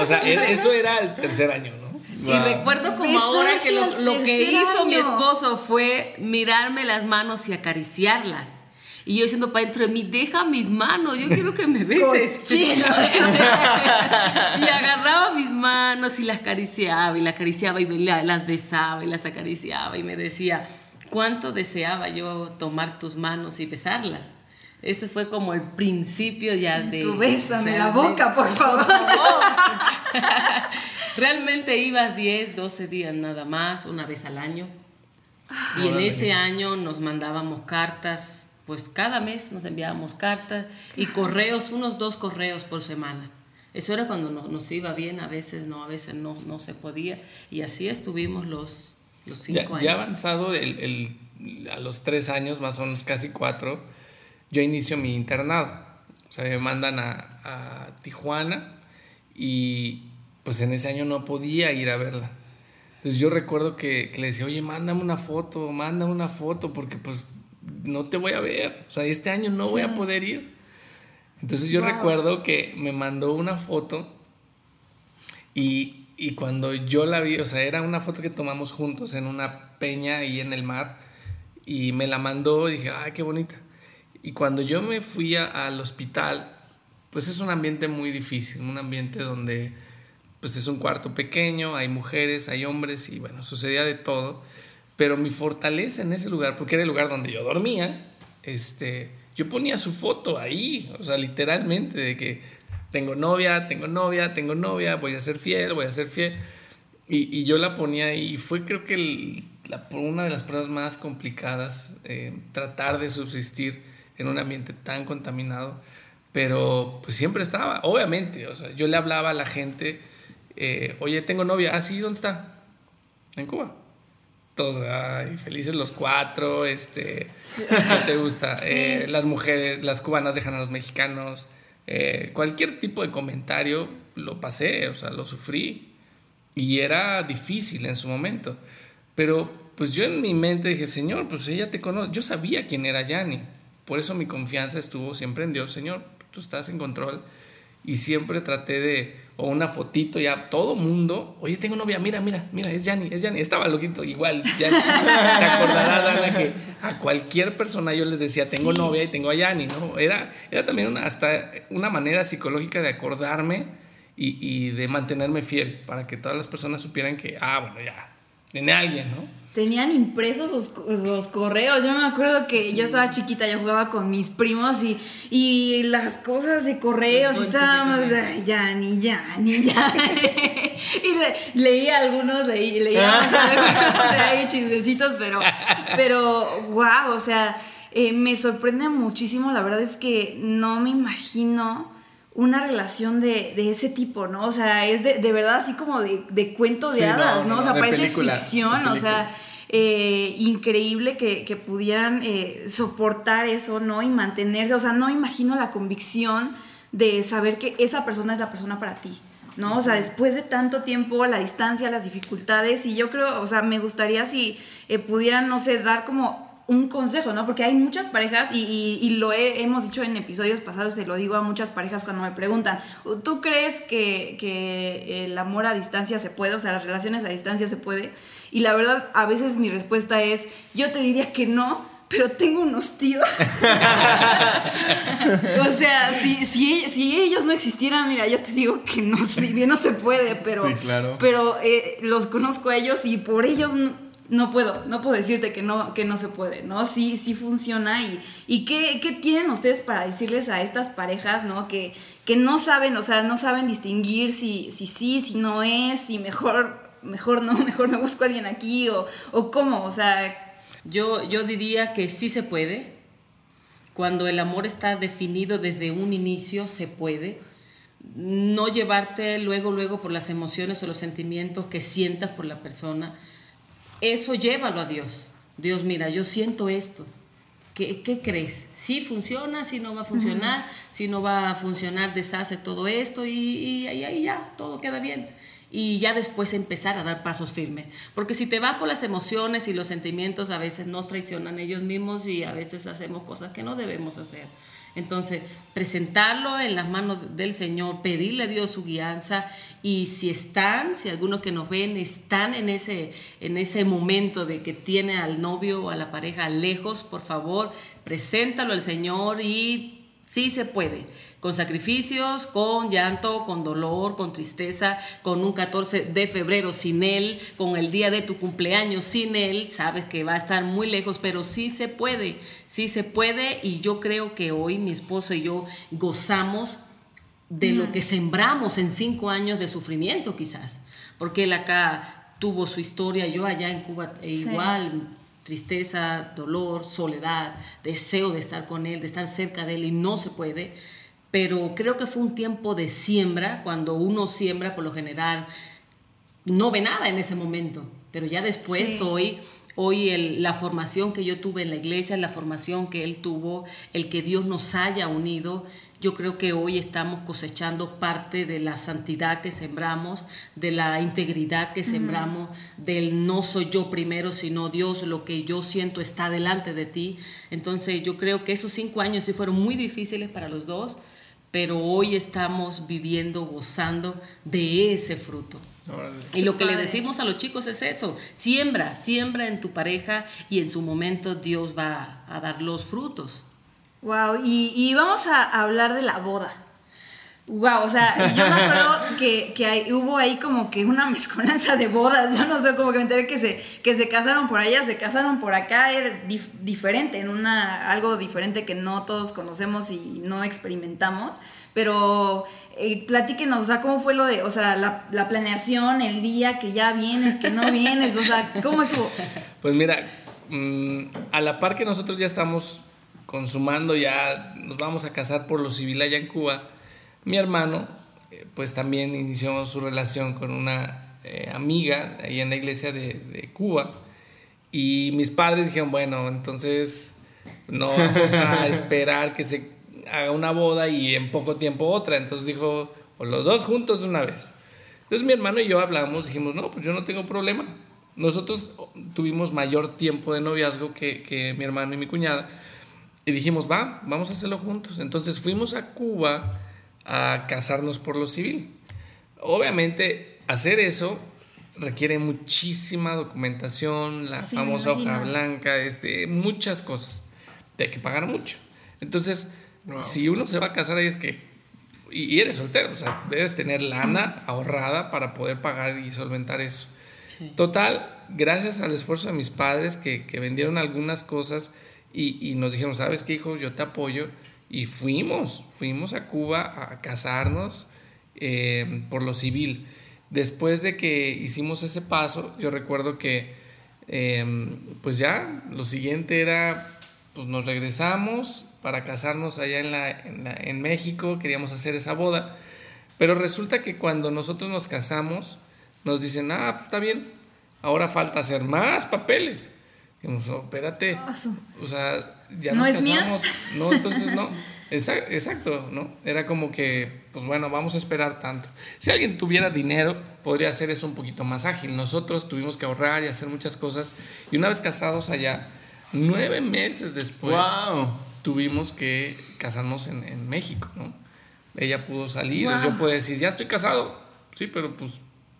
S4: O sea, eso era el tercer año, ¿no?
S3: Y recuerdo como ahora que lo, que hizo mi esposo fue mirarme las manos y acariciarlas. Y yo diciendo para dentro de mí, deja mis manos, yo quiero que me [laughs] beses. [laughs] y agarraba mis manos y las acariciaba y las acariciaba y las besaba y las acariciaba y me decía, ¿cuánto deseaba yo tomar tus manos y besarlas? Ese fue como el principio ya de...
S2: Tu bésame la boca, por [laughs] favor.
S3: Realmente iba 10, 12 días nada más, una vez al año. Y en ese año nos mandábamos cartas, pues cada mes nos enviábamos cartas y correos, unos dos correos por semana. Eso era cuando nos iba bien, a veces no, a veces no, no se podía. Y así estuvimos los, los cinco
S4: ya,
S3: años.
S4: Ya avanzado el, el, a los tres años, más o menos casi cuatro, yo inicio mi internado. O sea, me mandan a, a Tijuana y pues en ese año no podía ir a verla. Entonces yo recuerdo que, le decía, oye, mándame una foto, mándame una foto, porque pues no te voy a ver. O sea, este año no voy a poder ir. Entonces yo recuerdo que me mandó una foto y, y, cuando yo la vi, o sea, era una foto que tomamos juntos en una peña ahí en el mar y me la mandó y dije, ay, qué bonita. Y cuando yo me fui al hospital, pues es un ambiente muy difícil, un ambiente donde pues es un cuarto pequeño, hay mujeres, hay hombres y bueno, sucedía de todo. Pero mi fortaleza en ese lugar, porque era el lugar donde yo dormía, este, yo ponía su foto ahí, o sea, literalmente, de que tengo novia, tengo novia, tengo novia, voy a ser fiel, voy a ser fiel. Y, y yo la ponía ahí y fue creo que la, una de las pruebas más complicadas, eh, tratar de subsistir en un ambiente tan contaminado, pero pues siempre estaba, obviamente, o sea, yo le hablaba a la gente eh, oye, tengo novia, ah, sí, ¿dónde está? En Cuba. Todos, ay, felices los cuatro, este, ¿qué te gusta? [laughs] Eh, las mujeres, las cubanas dejan a los mexicanos, eh, cualquier tipo de comentario lo pasé, o sea, lo sufrí y era difícil en su momento, pero pues yo en mi mente dije, Señor, pues ella te conoce, yo sabía quién era Yanni, por eso mi confianza estuvo siempre en Dios, Señor, tú estás en control y siempre traté de o una fotito ya todo mundo, oye, tengo novia, mira, mira, mira, es Yanni, es Yanni, estaba loquito, igual, se acordará Dana que a cualquier persona yo les decía, tengo novia y tengo a Yanni, ¿no? Era, era también una, hasta una manera psicológica de acordarme y, y de mantenerme fiel, para que todas las personas supieran que, ah, bueno, ya, tiene alguien, ¿no?
S2: Tenían impresos los, correos. Yo me acuerdo que yo estaba chiquita, yo jugaba con mis primos y, y las cosas de correos y estábamos, ya, ni ya, ni ya. [laughs] y leía algunos, leí, leía ahí [laughs] chismecitos, pero, pero, wow, o sea, eh, me sorprende muchísimo. La verdad es que no me imagino una relación de, de, ese tipo, ¿no? O sea, es de, de verdad así como de, de cuento de hadas, no, O sea, parece ficción, o sea, eh, increíble que, que pudieran eh, soportar eso, ¿no? Y mantenerse, o sea, no imagino la convicción de saber que esa persona es la persona para ti. ¿no? O sea, después de tanto tiempo, la distancia, las dificultades, y yo creo, o sea, me gustaría si eh, pudieran, no sé, dar como un consejo, ¿no? Porque hay muchas parejas, y, y, lo hemos dicho en episodios pasados, se lo digo a muchas parejas cuando me preguntan, ¿tú crees que, que, el amor a distancia se puede? O sea, las relaciones a distancia se puede. Y la verdad, a veces mi respuesta es, yo te diría que no, pero tengo unos tíos. [laughs] o sea, si, si, si, ellos no existieran, mira, yo te digo que no, no se puede, pero, pero eh, los conozco a ellos y por ellos no puedo, no puedo decirte que no, que no se puede, ¿no? Sí, sí funciona. ¿Y, y qué, qué tienen ustedes para decirles a estas parejas, ¿no? Que, que no saben, o sea, no saben distinguir si, si sí, si no es, si mejor, mejor no, [laughs] mejor me busco a alguien aquí o, o cómo, o sea...
S3: Yo, yo diría que sí se puede. Cuando el amor está definido desde un inicio, se puede no llevarte luego, luego por las emociones o los sentimientos que sientas por la persona, eso llévalo a Dios. Dios, mira, yo siento esto. ¿Qué, qué crees? ¿Si funciona? ¿Si no va a funcionar? ¿Si no va a funcionar? Deshace todo esto y, ahí ya, todo queda bien. y ya después empezar a dar pasos firmes. Porque si te vas por las emociones y los sentimientos, a veces nos traicionan ellos mismos y a veces hacemos cosas que no debemos hacer. Entonces, presentarlo en las manos del Señor, pedirle a Dios su guianza y si están, si algunos que nos ven están en ese, en ese momento de que tiene al novio o a la pareja lejos, por favor, preséntalo al Señor y sí se puede con sacrificios, con llanto, con dolor, con tristeza, con un 14 de febrero. Sin Él, con el día de tu cumpleaños sin Él, sabes que va a estar muy lejos, pero sí se puede, sí se puede. Y yo creo que hoy mi esposo y yo gozamos de lo que sembramos en cinco años de sufrimiento quizás, porque él acá tuvo su historia, yo allá en Cuba e igual, tristeza, dolor, soledad, deseo de estar con él, de estar cerca de él y no se puede pero creo que fue un tiempo de siembra, cuando uno siembra por lo general no ve nada en ese momento, pero ya después hoy hoy la formación que yo tuve en la iglesia, la formación que él tuvo, el que Dios nos haya unido, yo creo que hoy estamos cosechando parte de la santidad que sembramos, de la integridad que sembramos, del no soy yo primero, sino Dios, lo que yo siento está delante de ti. Entonces yo creo que esos cinco años sí fueron muy difíciles para los dos, pero hoy estamos viviendo, gozando de ese fruto. Y lo que le decimos a los chicos es eso, siembra, siembra en tu pareja y en su momento Dios va a dar los frutos.
S2: Wow, y, y vamos a hablar de la boda. Wow, o sea, yo me acuerdo que, que hubo ahí como que una mezcolanza de bodas, yo no sé, como que me enteré que se, que se casaron por allá, se casaron por acá, era diferente, en una, algo diferente que no todos conocemos y no experimentamos, pero eh, platíquenos, o sea, cómo fue lo de, o sea, la, la, planeación, el día que ya vienes, que no vienes, o sea, ¿cómo estuvo?
S4: Pues mira, mm, a la par que nosotros ya estamos consumando, ya nos vamos a casar por lo civil allá en Cuba, mi hermano, eh, pues también inició su relación con una eh, amiga ahí en la iglesia de, Cuba. Y mis padres dijeron, bueno, entonces no vamos a [laughs] esperar que se haga una boda y en poco tiempo otra. Entonces dijo, pues los dos juntos de una vez. Entonces mi hermano y yo hablamos, dijimos, no, pues yo no tengo problema. Nosotros tuvimos mayor tiempo de noviazgo que, que mi hermano y mi cuñada. Y dijimos, va, vamos a hacerlo juntos. Entonces fuimos a Cuba a casarnos por lo civil. Obviamente, hacer eso requiere muchísima documentación, la famosa hoja blanca, este, muchas cosas. Hay que pagar mucho. Entonces, si uno se va a casar ahí es que, y, eres soltero, o sea, debes tener lana ahorrada para poder pagar y solventar eso. Total, gracias al esfuerzo de mis padres que, que vendieron algunas cosas y, y, nos dijeron, ¿sabes qué, hijo? Yo te apoyo y fuimos, fuimos a Cuba a casarnos eh, por lo civil. Después de que hicimos ese paso, yo recuerdo que em, pues ya lo siguiente era, pues nos regresamos para casarnos allá en, la, en, México, queríamos hacer esa boda, pero resulta que cuando nosotros nos casamos, nos dicen, ah, está bien, ahora falta hacer más papeles. Dijimos, oh, espérate, o sea, ya ¿No nos casamos. No, entonces no. Exacto, ¿no? Era como que, pues bueno, vamos a esperar tanto. Si alguien tuviera dinero, podría hacer eso un poquito más ágil. Nosotros tuvimos que ahorrar y hacer muchas cosas. Y una vez casados allá, nueve meses después, tuvimos que casarnos en, en, México, ¿no? Ella pudo salir, yo puedo decir, ya estoy casado. Sí, pero pues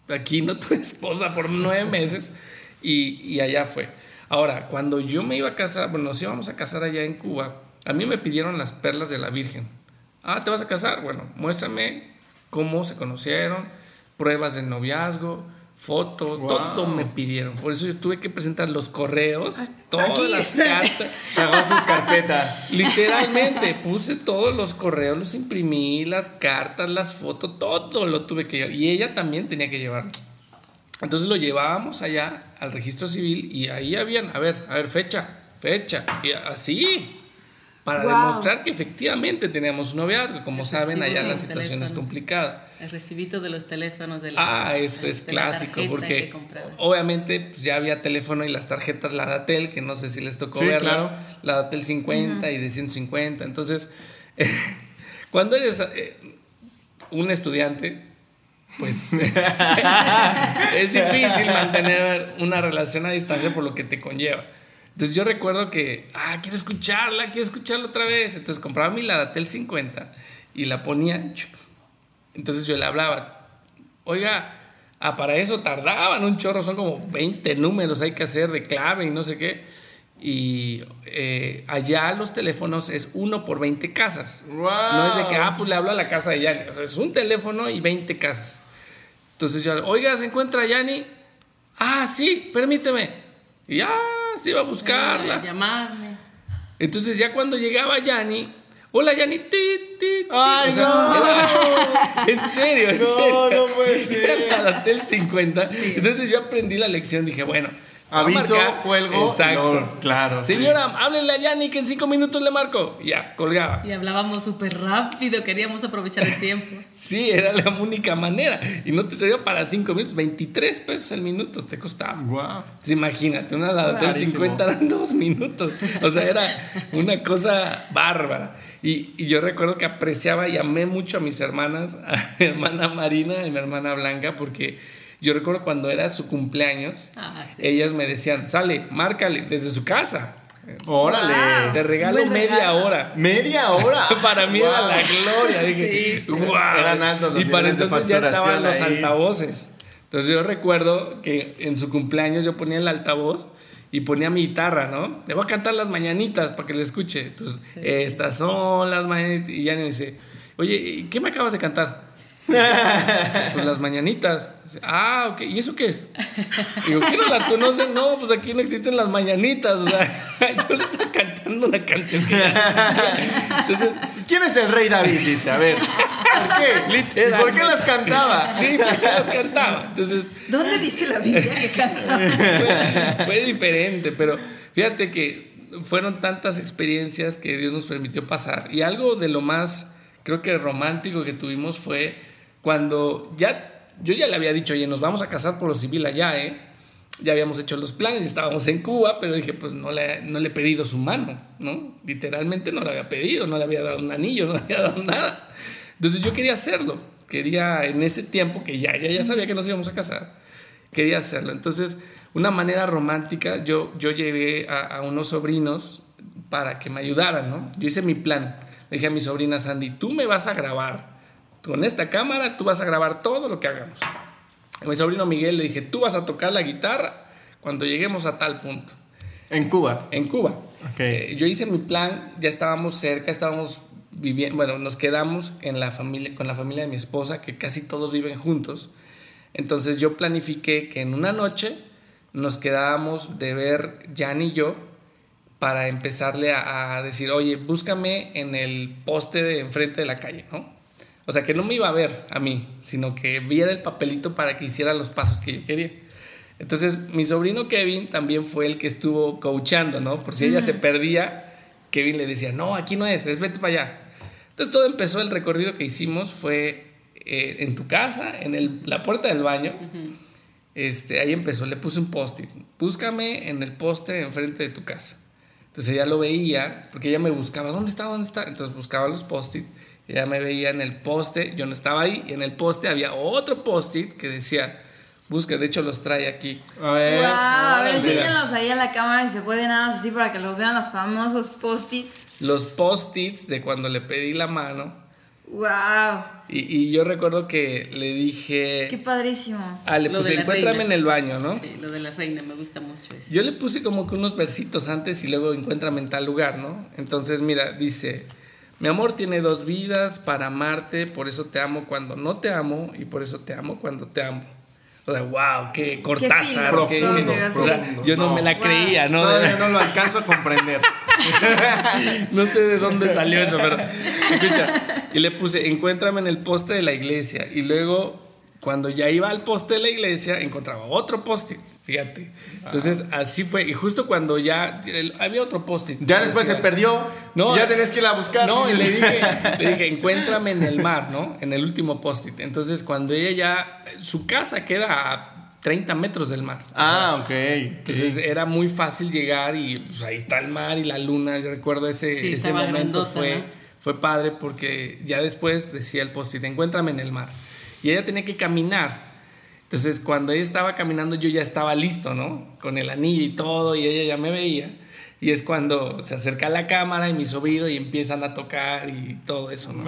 S4: aquí no tu [laughs] esposa por nueve meses. Y, y allá fue. Ahora, cuando yo me iba a casar, bueno, nos íbamos a casar allá en Cuba, a mí me pidieron las perlas de la Virgen. Ah, ¿te vas a casar? Bueno, muéstrame cómo se conocieron, pruebas de noviazgo, fotos, todo me pidieron. Por eso yo tuve que presentar los correos, todas las cartas.
S1: Sacó sus carpetas.
S4: Literalmente, puse todos los correos, los imprimí, las cartas, las fotos, todo lo tuve que llevar. Y ella también tenía que llevar. Entonces lo llevábamos allá al registro civil y ahí habían, a ver, a ver, fecha, fecha, y así, para demostrar que efectivamente teníamos un noviazgo. Como saben, allá la situación es complicada.
S3: El recibito de los teléfonos de
S4: la Ah, eso es clásico, porque obviamente pues, ya había teléfono y las tarjetas, la Datel, que no sé si les tocó verlas, la Datel 50 y de 150. Entonces, [laughs] cuando eres eh, un estudiante, pues [laughs] es difícil mantener una relación a distancia por lo que te conlleva. Entonces yo recuerdo que, ah, quiero escucharla, quiero escucharla otra vez. Entonces compraba mi Ladatel 50 y la ponía. Entonces yo le hablaba, oiga, ah, para eso tardaban un chorro, son como 20 números hay que hacer de clave y no sé qué. Y eh, allá los teléfonos es uno por 20 casas. No es de que, ah, pues le hablo a la casa de Yanni. O sea, es un teléfono y 20 casas. Entonces yo, oiga, ¿se encuentra Yanni? Ah, sí, permíteme. Y ya, se iba a buscarla.
S3: llamarme.
S4: Entonces ya cuando llegaba Yanni, hola Yanni, ti, ti,
S1: Ay, no. [laughs]
S4: en serio, en
S1: no,
S4: serio.
S1: No, puede ser.
S4: Era el 50. Entonces yo aprendí la lección, dije, bueno
S1: Aviso, cuelgo.
S4: Exacto.
S1: claro.
S4: Señora, háblenle a Yanni que en cinco minutos le marco. Ya, colgaba.
S3: Y hablábamos súper rápido, queríamos aprovechar el tiempo. [laughs]
S4: sí, era la única manera. Y no te servía para cinco minutos, 23 pesos el minuto te costaba.
S1: Wow.
S4: imagínate, una Ladatel 50 eran dos minutos. O sea, era una cosa bárbara. Y, y, yo recuerdo que apreciaba y amé mucho a mis hermanas, a mi hermana Marina y mi hermana Blanca, porque yo recuerdo cuando era su cumpleaños, ah, ellas me decían, sale, márcale desde su casa.
S1: Órale.
S4: Te regalo media hora.
S1: ¿Media hora? [laughs]
S4: para mí era la gloria. Dije, wow. Eran altos Y para entonces ya estaban los altavoces. Entonces yo recuerdo que en su cumpleaños yo ponía el altavoz y ponía mi guitarra, ¿no? Le voy a cantar las mañanitas para que le escuche. Entonces, estas son las mañanitas. Y ya me dice, oye, ¿qué me acabas de cantar? [laughs] pues las mañanitas. Ah, ok. ¿Y eso qué es? Digo, ¿qué no las conocen? No, pues aquí no existen las mañanitas. O sea, [laughs] yo le estaba cantando una canción
S1: Entonces, ¿quién es el rey David? Dice, a ver. ¿Por qué? [laughs] ¿Por qué las cantaba?
S4: Sí, ¿por qué las cantaba? Entonces.
S2: ¿Dónde dice la Biblia que cantaba?
S4: Fue, fue diferente, pero fíjate que fueron tantas experiencias que Dios nos permitió pasar. Y algo de lo más, creo que romántico que tuvimos fue cuando ya, yo ya le había dicho, oye, nos vamos a casar por lo civil allá, ¿eh? Ya habíamos hecho los planes, estábamos en Cuba, pero dije, pues no le, no le he pedido su mano, ¿no? Literalmente no le había pedido, no le había dado un anillo, [laughs] no le había dado nada. Entonces yo quería hacerlo, quería en ese tiempo que ya, ya, ya sabía que nos íbamos a casar, quería hacerlo. Entonces, una manera romántica, yo, yo llevé a, a unos sobrinos para que me ayudaran, ¿no? Yo hice mi plan. Le dije a mi sobrina Sandy, tú me vas a grabar con esta cámara tú vas a grabar todo lo que hagamos. A mi sobrino Miguel le dije, tú vas a tocar la guitarra cuando lleguemos a tal punto.
S1: ¿En Cuba?
S4: En Cuba. Okay. Eh, yo hice mi plan, ya estábamos cerca, estábamos viviendo, bueno, nos quedamos en la familia, con la familia de mi esposa, que casi todos viven juntos. Entonces yo planifiqué que en una noche nos quedábamos de ver Jan y yo para empezarle a, a decir, oye, búscame en el poste de enfrente de la calle, ¿no? O sea, que no me iba a ver a mí, sino que viera el papelito para que hiciera los pasos que yo quería. Entonces, mi sobrino Kevin también fue el que estuvo coachando, ¿no? Por si ella se perdía, Kevin le decía, no, aquí no es, es vete para allá. Entonces, todo empezó, el recorrido que hicimos fue eh, en tu casa, en el, la puerta del baño. este, ahí empezó, le puse un post-it. Búscame en el poste enfrente de tu casa. Entonces ella lo veía, porque ella me buscaba, ¿dónde está? ¿Dónde está? Entonces buscaba los post-it ella me veía en el poste, yo no estaba ahí, y en el poste había otro post-it que decía, busca, de hecho los trae aquí.
S2: A ver, wow, a ver, enséñalos ahí a la cámara si se puede nada más así para que los vean los famosos post-its.
S4: Los post-its de cuando le pedí la mano.
S2: Wow.
S4: Y, y, yo recuerdo que le dije.
S2: Qué padrísimo.
S4: Ah, le puse, encuéntrame en el baño, ¿no?
S3: Sí, lo de la reina, me gusta mucho eso.
S4: Yo le puse como que unos versitos antes y luego encuéntrame en tal lugar, ¿no? Entonces, mira, dice. Mi amor tiene dos vidas para amarte, por eso te amo cuando no te amo y por eso te amo cuando te amo. O sea, wow, qué cortázar. Qué yo no, me la creía, ¿no?
S1: Todavía no lo alcanzo a comprender. [laughs]
S4: no sé de dónde salió eso, pero escucha. Y le puse, encuéntrame en el poste de la iglesia. Y luego, cuando ya iba al poste de la iglesia, encontraba otro poste Fíjate. Entonces, así fue. Y justo cuando ya había otro post-it.
S1: Ya después se perdió. No, ya tenés que ir a buscar.
S4: No, y le dije, [laughs] le dije, encuéntrame en el mar, ¿no? En el último post-it. Entonces, cuando ella ya. Su casa queda a 30 metros del mar.
S1: Ah, ok.
S4: Entonces era muy fácil llegar y pues, ahí está el mar y la luna. Yo recuerdo ese, ese momento fue, fue padre porque ya después decía el post-it, encuéntrame en el mar. Y ella tenía que caminar. Entonces, cuando ella estaba caminando, yo ya estaba listo, ¿no? Con el anillo y todo, y ella ya me veía. Y es cuando se acerca a la cámara y mi sobrino y empiezan a tocar y todo eso, ¿no?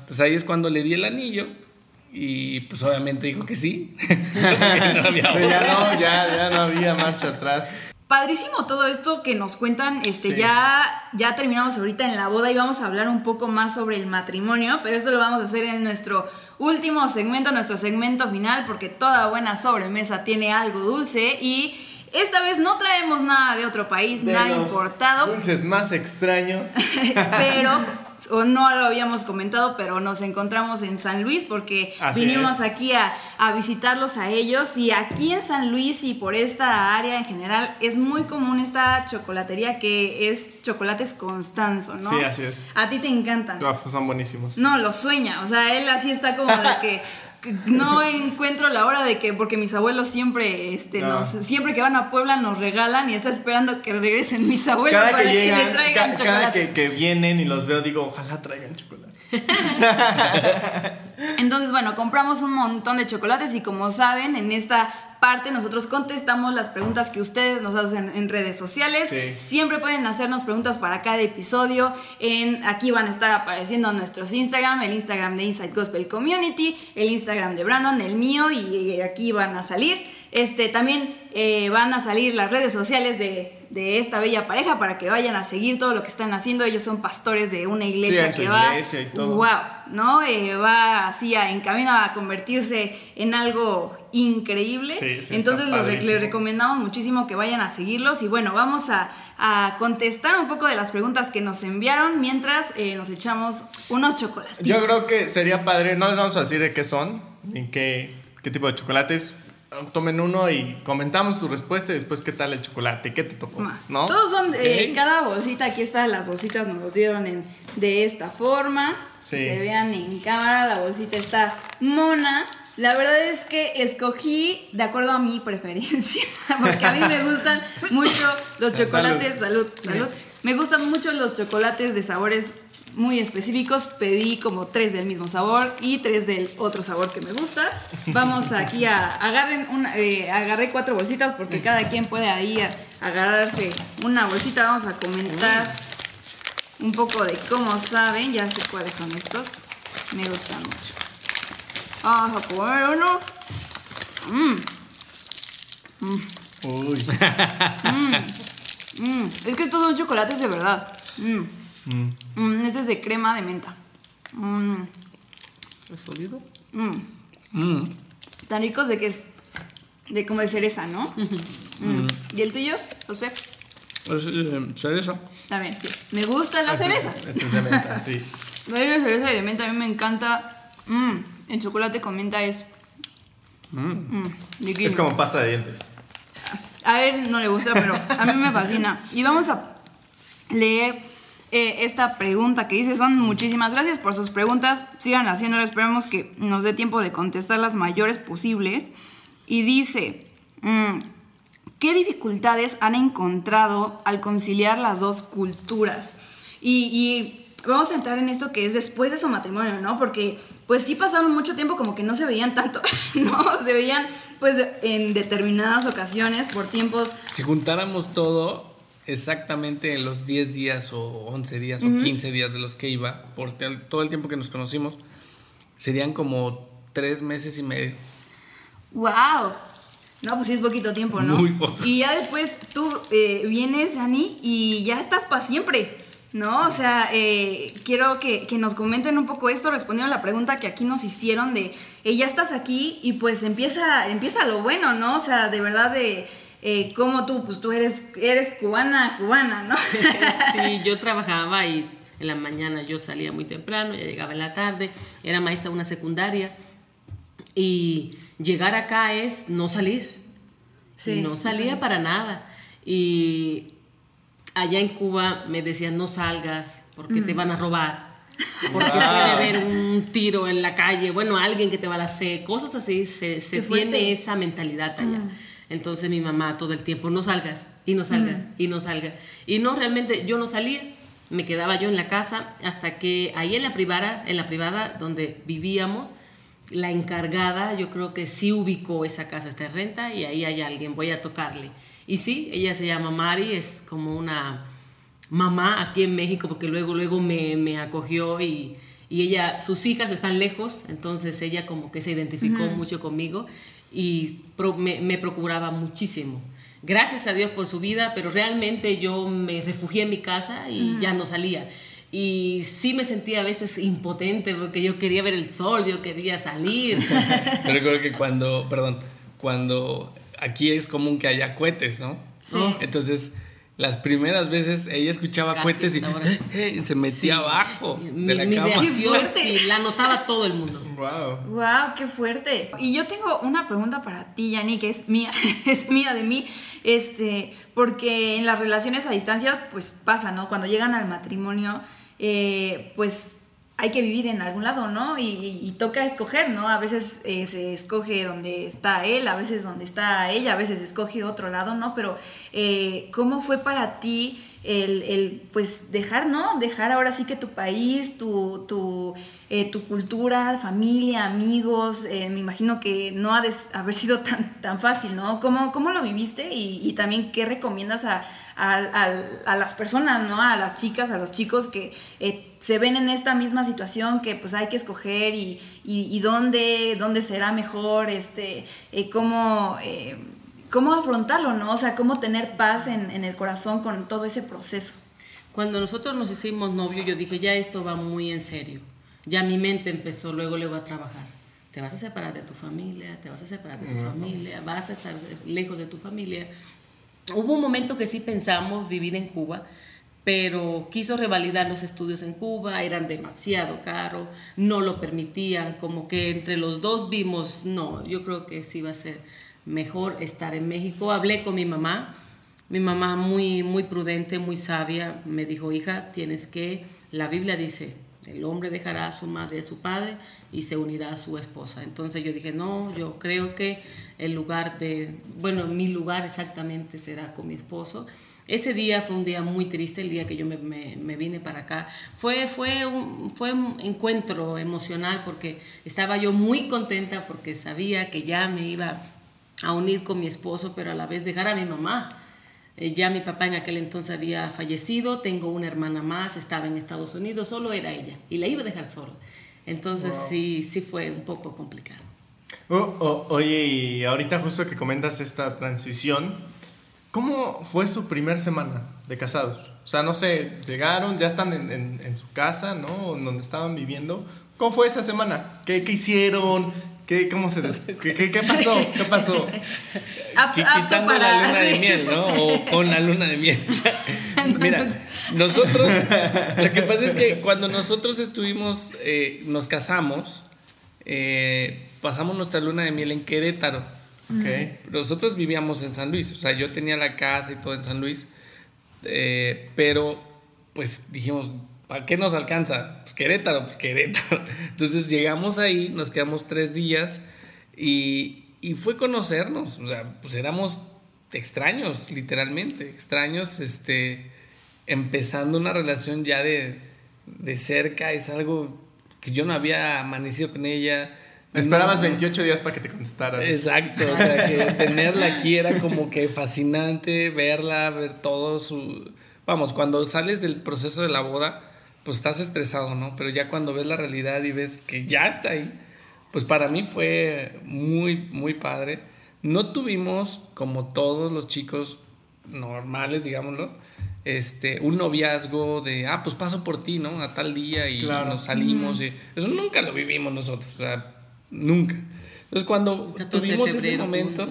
S4: Entonces ahí es cuando le di el anillo y pues obviamente dijo que sí. [laughs]
S1: ya, no, ya, ya no había marcha atrás.
S2: Padrísimo todo esto que nos cuentan. Este, ya, ya terminamos ahorita en la boda y vamos a hablar un poco más sobre el matrimonio, pero esto lo vamos a hacer en nuestro último segmento, nuestro segmento final, porque toda buena sobremesa tiene algo dulce y esta vez no traemos nada de otro país, nada importado.
S1: Dulces más extraños. [laughs]
S2: pero o no lo habíamos comentado, pero nos encontramos en San Luis porque vinimos aquí a, visitarlos a ellos y aquí en San Luis y por esta área en general es muy común esta chocolatería que es chocolates Constanzo, ¿no?
S1: Sí, así es.
S2: A ti te encantan.
S1: Pues son buenísimos.
S2: No, lo sueña, o sea, él así está como de que [laughs] no encuentro la hora de que, porque mis abuelos siempre, este, nos, siempre que van a Puebla nos regalan y está esperando que regresen mis abuelos
S1: para que, le traigan chocolate. Cada que, vienen y los veo digo, ojalá traigan chocolate. [laughs]
S2: Entonces, bueno, compramos un montón de chocolates y como saben, en esta parte nosotros contestamos las preguntas que ustedes nos hacen en redes sociales. Siempre pueden hacernos preguntas para cada episodio. En, aquí van a estar apareciendo nuestros Instagram, el Instagram de Inside Gospel Community, el Instagram de Brandon, el mío y aquí van a salir. Este, también eh, van a salir las redes sociales de, esta bella pareja para que vayan a seguir todo lo que están haciendo. Ellos son pastores de una iglesia que va. Wow, ¿no? Eh, va así en camino a convertirse en algo increíble. Entonces les recomendamos muchísimo que vayan a seguirlos. Y bueno, vamos a, contestar un poco de las preguntas que nos enviaron mientras eh, nos echamos unos chocolates.
S1: Yo creo que sería padre, no les vamos a decir de qué son, ni qué, qué tipo de chocolates tomen uno y comentamos tu respuesta y después qué tal el chocolate, qué te tocó, ¿no?
S2: Todos son, eh, cada bolsita, aquí están las bolsitas, nos los dieron en, de esta forma. Se vean en cámara, la bolsita está mona. La verdad es que escogí de acuerdo a mi preferencia, [laughs] porque a mí me gustan mucho los chocolates, salud, salud. Me gustan mucho los chocolates de sabores muy específicos. Pedí como tres del mismo sabor y tres del otro sabor que me gusta. Vamos aquí a agarren una, eh, agarré cuatro bolsitas porque cada quien puede ahí agarrarse una bolsita. Vamos a comentar un poco de cómo saben. Ya sé cuáles son estos. Me gustan mucho. Vamos a poner uno. Mmm. Uy. Mm. Es que estos son chocolates de verdad. Mm. este es de crema de menta. Mm.
S4: ¿Es sólido?
S2: Mm. Tan ricos de que es. de como de cereza, ¿no? ¿Y el tuyo, José?
S4: Es eh, cereza.
S2: También, sí. Me gusta la ah, cereza.
S1: Este es de menta, sí. [laughs]
S2: La cereza y de menta a mí me encanta. el chocolate con menta es.
S1: es como pasta de dientes.
S2: A él no le gusta, pero a mí me fascina. Y vamos a leer eh, esta pregunta que dice. Son muchísimas gracias por sus preguntas. Sigan haciéndolo. Esperemos que nos dé tiempo de contestar las mayores posibles. Y dice, mm, ¿qué dificultades han encontrado al conciliar las dos culturas? Y, vamos a entrar en esto que es después de su matrimonio, ¿no? Porque pues sí pasaron mucho tiempo como que no se veían tanto, [laughs] ¿no? Se veían pues en determinadas ocasiones por tiempos...
S4: Si juntáramos todo, exactamente en los 10 días o 11 días o 15 días de los que iba, por todo el tiempo que nos conocimos, serían como 3 meses y medio.
S2: ¡Wow! No, pues sí es poquito tiempo, ¿no? Muy poco. Y ya después tú eh, vienes, Jani, y ya estás para siempre, ¿no? O sea, eh, quiero que, nos comenten un poco esto, respondiendo a la pregunta que aquí nos hicieron de, eh, ya estás aquí y pues empieza, empieza lo bueno, ¿no? O sea, de verdad de eh, como tú, pues tú eres, eres cubana, cubana, ¿no? [laughs]
S3: sí, yo [laughs] trabajaba y en la mañana yo salía muy temprano, ya llegaba en la tarde, era maestra de una secundaria y llegar acá es no salir. Sí, no salía para nada. Y allá en Cuba me decían no salgas porque te van a robar. [laughs] Porque puede haber un tiro en la calle, bueno, alguien que te va a hacer, cosas así, se, se tiene esa mentalidad allá. Entonces mi mamá todo el tiempo, no salgas, y no salgas, y no salgas. Y no, realmente yo no salía, me quedaba yo en la casa hasta que ahí en la privada, en la privada donde vivíamos, la encargada, yo creo que sí ubicó esa casa, esta renta, y ahí hay alguien, voy a tocarle. Y sí, ella se llama Mari, es como una mamá aquí en México, porque luego, luego me, me acogió y, y, ella, sus hijas están lejos, entonces ella como que se identificó mucho conmigo y me, me, procuraba muchísimo. Gracias a Dios por su vida, pero realmente yo me refugié en mi casa y ya no salía. Y sí me sentía a veces impotente porque yo quería ver el sol, yo quería salir. [laughs]
S4: me recuerdo que cuando, perdón, cuando aquí es común que haya cohetes, ¿no? Sí. Entonces, las primeras veces ella escuchaba cohetes y eh, eh, se metía abajo de la
S3: mi cama. sí, la notaba todo el mundo.
S2: Wow. Wow, qué fuerte. Y yo tengo una pregunta para ti, Yanni, que es mía, [laughs] es mía de mí. Este, porque en las relaciones a distancia, pues pasa, ¿no? Cuando llegan al matrimonio, eh, pues hay que vivir en algún lado, ¿no? Y, toca escoger, ¿no? A veces eh, se escoge donde está él, a veces donde está ella, a veces escoge otro lado, ¿no? Pero eh, ¿cómo fue para ti el, pues dejar, ¿no? Dejar ahora sí que tu país, tu, tu, eh, tu cultura, familia, amigos, me imagino que no ha de haber sido tan, tan fácil, ¿no? ¿Cómo, cómo lo viviste y, y también qué recomiendas a, a, las personas, ¿no? A las chicas, a los chicos que se ven en esta misma situación que pues hay que escoger y, y, dónde, dónde será mejor, este, eh, cómo, eh, cómo afrontarlo, ¿no? O sea, cómo tener paz en, en, el corazón con todo ese proceso.
S3: Cuando nosotros nos hicimos novios, yo dije, ya esto va muy en serio. Ya mi mente empezó luego, luego a trabajar. Te vas a separar de tu familia, te vas a separar de tu familia, vas a estar lejos de tu familia. Hubo un momento que sí pensamos vivir en Cuba, pero quiso revalidar los estudios en Cuba, eran demasiado caros, no lo permitían, como que entre los dos vimos, no, yo creo que sí va a ser mejor estar en México. Hablé con mi mamá, mi mamá muy, muy prudente, muy sabia, me dijo, hija, tienes que, la Biblia dice, el hombre dejará a su madre y a su padre y se unirá a su esposa. Entonces yo dije, no, yo creo que el lugar de, bueno, mi lugar exactamente será con mi esposo ese día fue un día muy triste, el día que yo me, me, vine para acá. Fue, fue, un, fue un encuentro emocional porque estaba yo muy contenta porque sabía que ya me iba a unir con mi esposo, pero a la vez dejar a mi mamá. Eh, ya mi papá en aquel entonces había fallecido, tengo una hermana más, estaba en Estados Unidos, solo era ella y la iba a dejar sola. Entonces sí, sí fue un poco complicado.
S1: Oh, oh, oye, y ahorita justo que comentas esta transición, ¿Cómo fue su primer semana de casados? O sea, no sé, llegaron, ya están en, en, su casa, ¿no? En donde estaban viviendo. ¿Cómo fue esa semana? ¿Qué, qué hicieron? ¿Qué, cómo se ¿Qué, qué, pasó? ¿Qué pasó? [laughs]
S4: Quitando la luna de [laughs] miel, ¿no? O con la luna de miel. [laughs] Mira, nosotros, lo que pasa es que cuando nosotros estuvimos, eh, nos casamos, eh, pasamos nuestra luna de miel en Querétaro. Okay. Nosotros vivíamos en San Luis, o sea, yo tenía la casa y todo en San Luis, eh, pero pues dijimos, ¿para qué nos alcanza? Pues Querétaro, pues Querétaro. [laughs] Entonces llegamos ahí, nos quedamos tres días y, y fue conocernos, o sea, pues éramos extraños, literalmente, extraños, este, empezando una relación ya de, de cerca, es algo que yo no había amanecido con ella
S1: Esperabas 28 días para que te contestara.
S4: Exacto, o sea, que [laughs] tenerla aquí era como que fascinante, verla, ver todo su... Vamos, cuando sales del proceso de la boda, pues estás estresado, ¿no? Pero ya cuando ves la realidad y ves que ya está ahí, pues para mí fue muy, muy padre. No tuvimos, como todos los chicos normales, digámoslo, este, un noviazgo de, ah, pues paso por ti, ¿no? A tal día y nos salimos. Y eso nunca lo vivimos nosotros. O sea, Nunca. Entonces cuando tuvimos ese momento...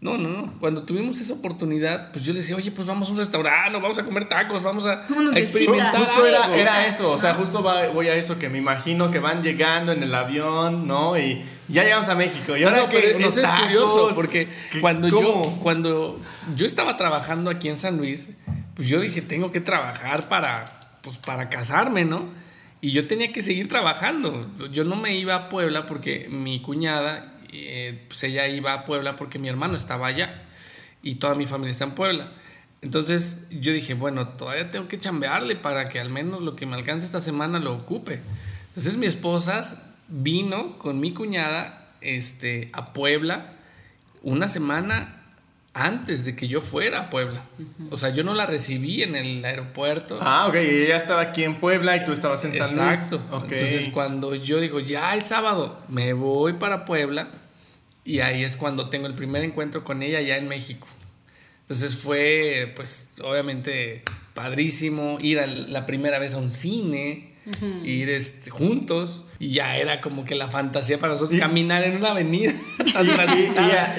S4: No, no, no. Cuando tuvimos esa oportunidad, pues yo le decía, oye, pues vamos a un restaurante, vamos a comer tacos, vamos a, experimentar.
S1: Justo era, eso, o sea, justo voy a eso que me imagino que van llegando en el avión, ¿no? Y ya llegamos a México. Y ahora que
S4: eso es curioso, porque cuando yo, cuando yo estaba trabajando aquí en San Luis, pues yo dije, tengo que trabajar para, pues, para casarme, ¿no? Y yo tenía que seguir trabajando. Yo no me iba a Puebla porque mi cuñada, eh, pues ella iba a Puebla porque mi hermano estaba allá y toda mi familia está en Puebla. Entonces yo dije, bueno, todavía tengo que chambearle para que al menos lo que me alcance esta semana lo ocupe. Entonces mi esposa vino con mi cuñada este, a Puebla una semana antes de que yo fuera a Puebla. O sea, yo no la recibí en el aeropuerto.
S1: Ah, ok, y ella estaba aquí en Puebla y tú estabas en San Luis. Exacto.
S4: Entonces, cuando yo digo, ya es sábado, me voy para Puebla, y ahí es cuando tengo el primer encuentro con ella ya en México. Entonces fue, pues, obviamente padrísimo ir a la primera vez a un cine, ir este, juntos. Y ya era como que la fantasía para nosotros caminar en una avenida. [laughs]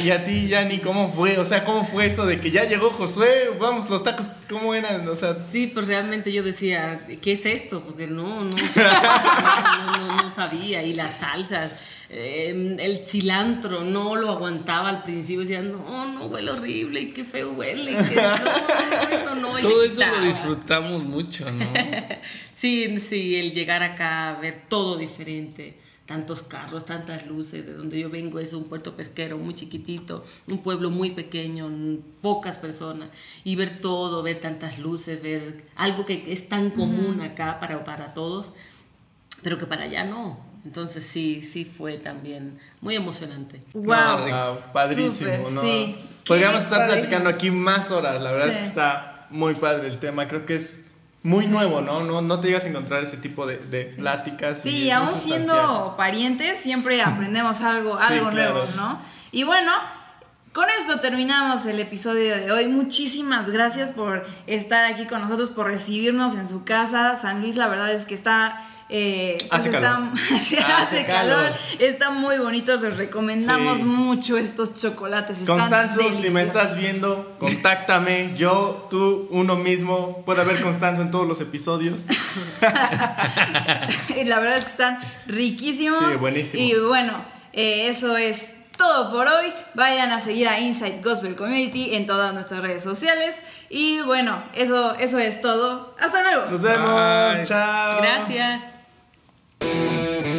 S1: y, a, ti, Yanni, ¿cómo fue? O sea, ¿cómo fue eso de que ya llegó Josué? Vamos, los tacos, ¿cómo eran? O sea,
S3: sí, pues realmente yo decía, ¿qué es esto? Porque no, no, [laughs] no, no sabía. Y las salsas. Em, el cilantro no lo aguantaba al principio, decía, no, no, huele horrible y qué feo huele. Que, no,
S4: no, Todo eso lo disfrutamos mucho, ¿no? [laughs]
S3: sí, sí, el llegar acá, ver todo diferente. Tantos carros, tantas luces. De donde yo vengo es un puerto pesquero muy chiquitito, un pueblo muy pequeño, pocas personas. Y ver todo, ver tantas luces, ver algo que es tan común acá para, para todos, pero que para allá no entonces sí, sí fue también muy emocionante.
S1: Wow, padrísimo, ¿no? Sí. Podríamos estar platicando aquí más horas, la verdad es que está muy padre el tema, creo que es muy nuevo, ¿no? No, no te llegas a encontrar ese tipo de, de pláticas.
S2: Sí, y aún siendo parientes siempre aprendemos algo, algo nuevo, ¿no? Y bueno, con esto terminamos el episodio de hoy. Muchísimas gracias por estar aquí con nosotros, por recibirnos en su casa. San Luis, la verdad es que está eh,
S1: hace,
S2: pues
S1: calor.
S2: Está, [laughs] hace, calor. Está muy bonito. Les recomendamos mucho estos chocolates.
S1: Constanzo, si me estás viendo, contáctame. Yo, tú, uno mismo. Puede haber Constanzo en todos los episodios. [laughs]
S2: la verdad es que están riquísimos.
S1: Sí, buenísimos.
S2: Y bueno, eh, eso es todo por hoy. Vayan a seguir a Inside Gospel Community en todas nuestras redes sociales. Y bueno, eso, eso es todo. Hasta luego.
S1: Nos vemos. Chao.
S3: Gracias. Música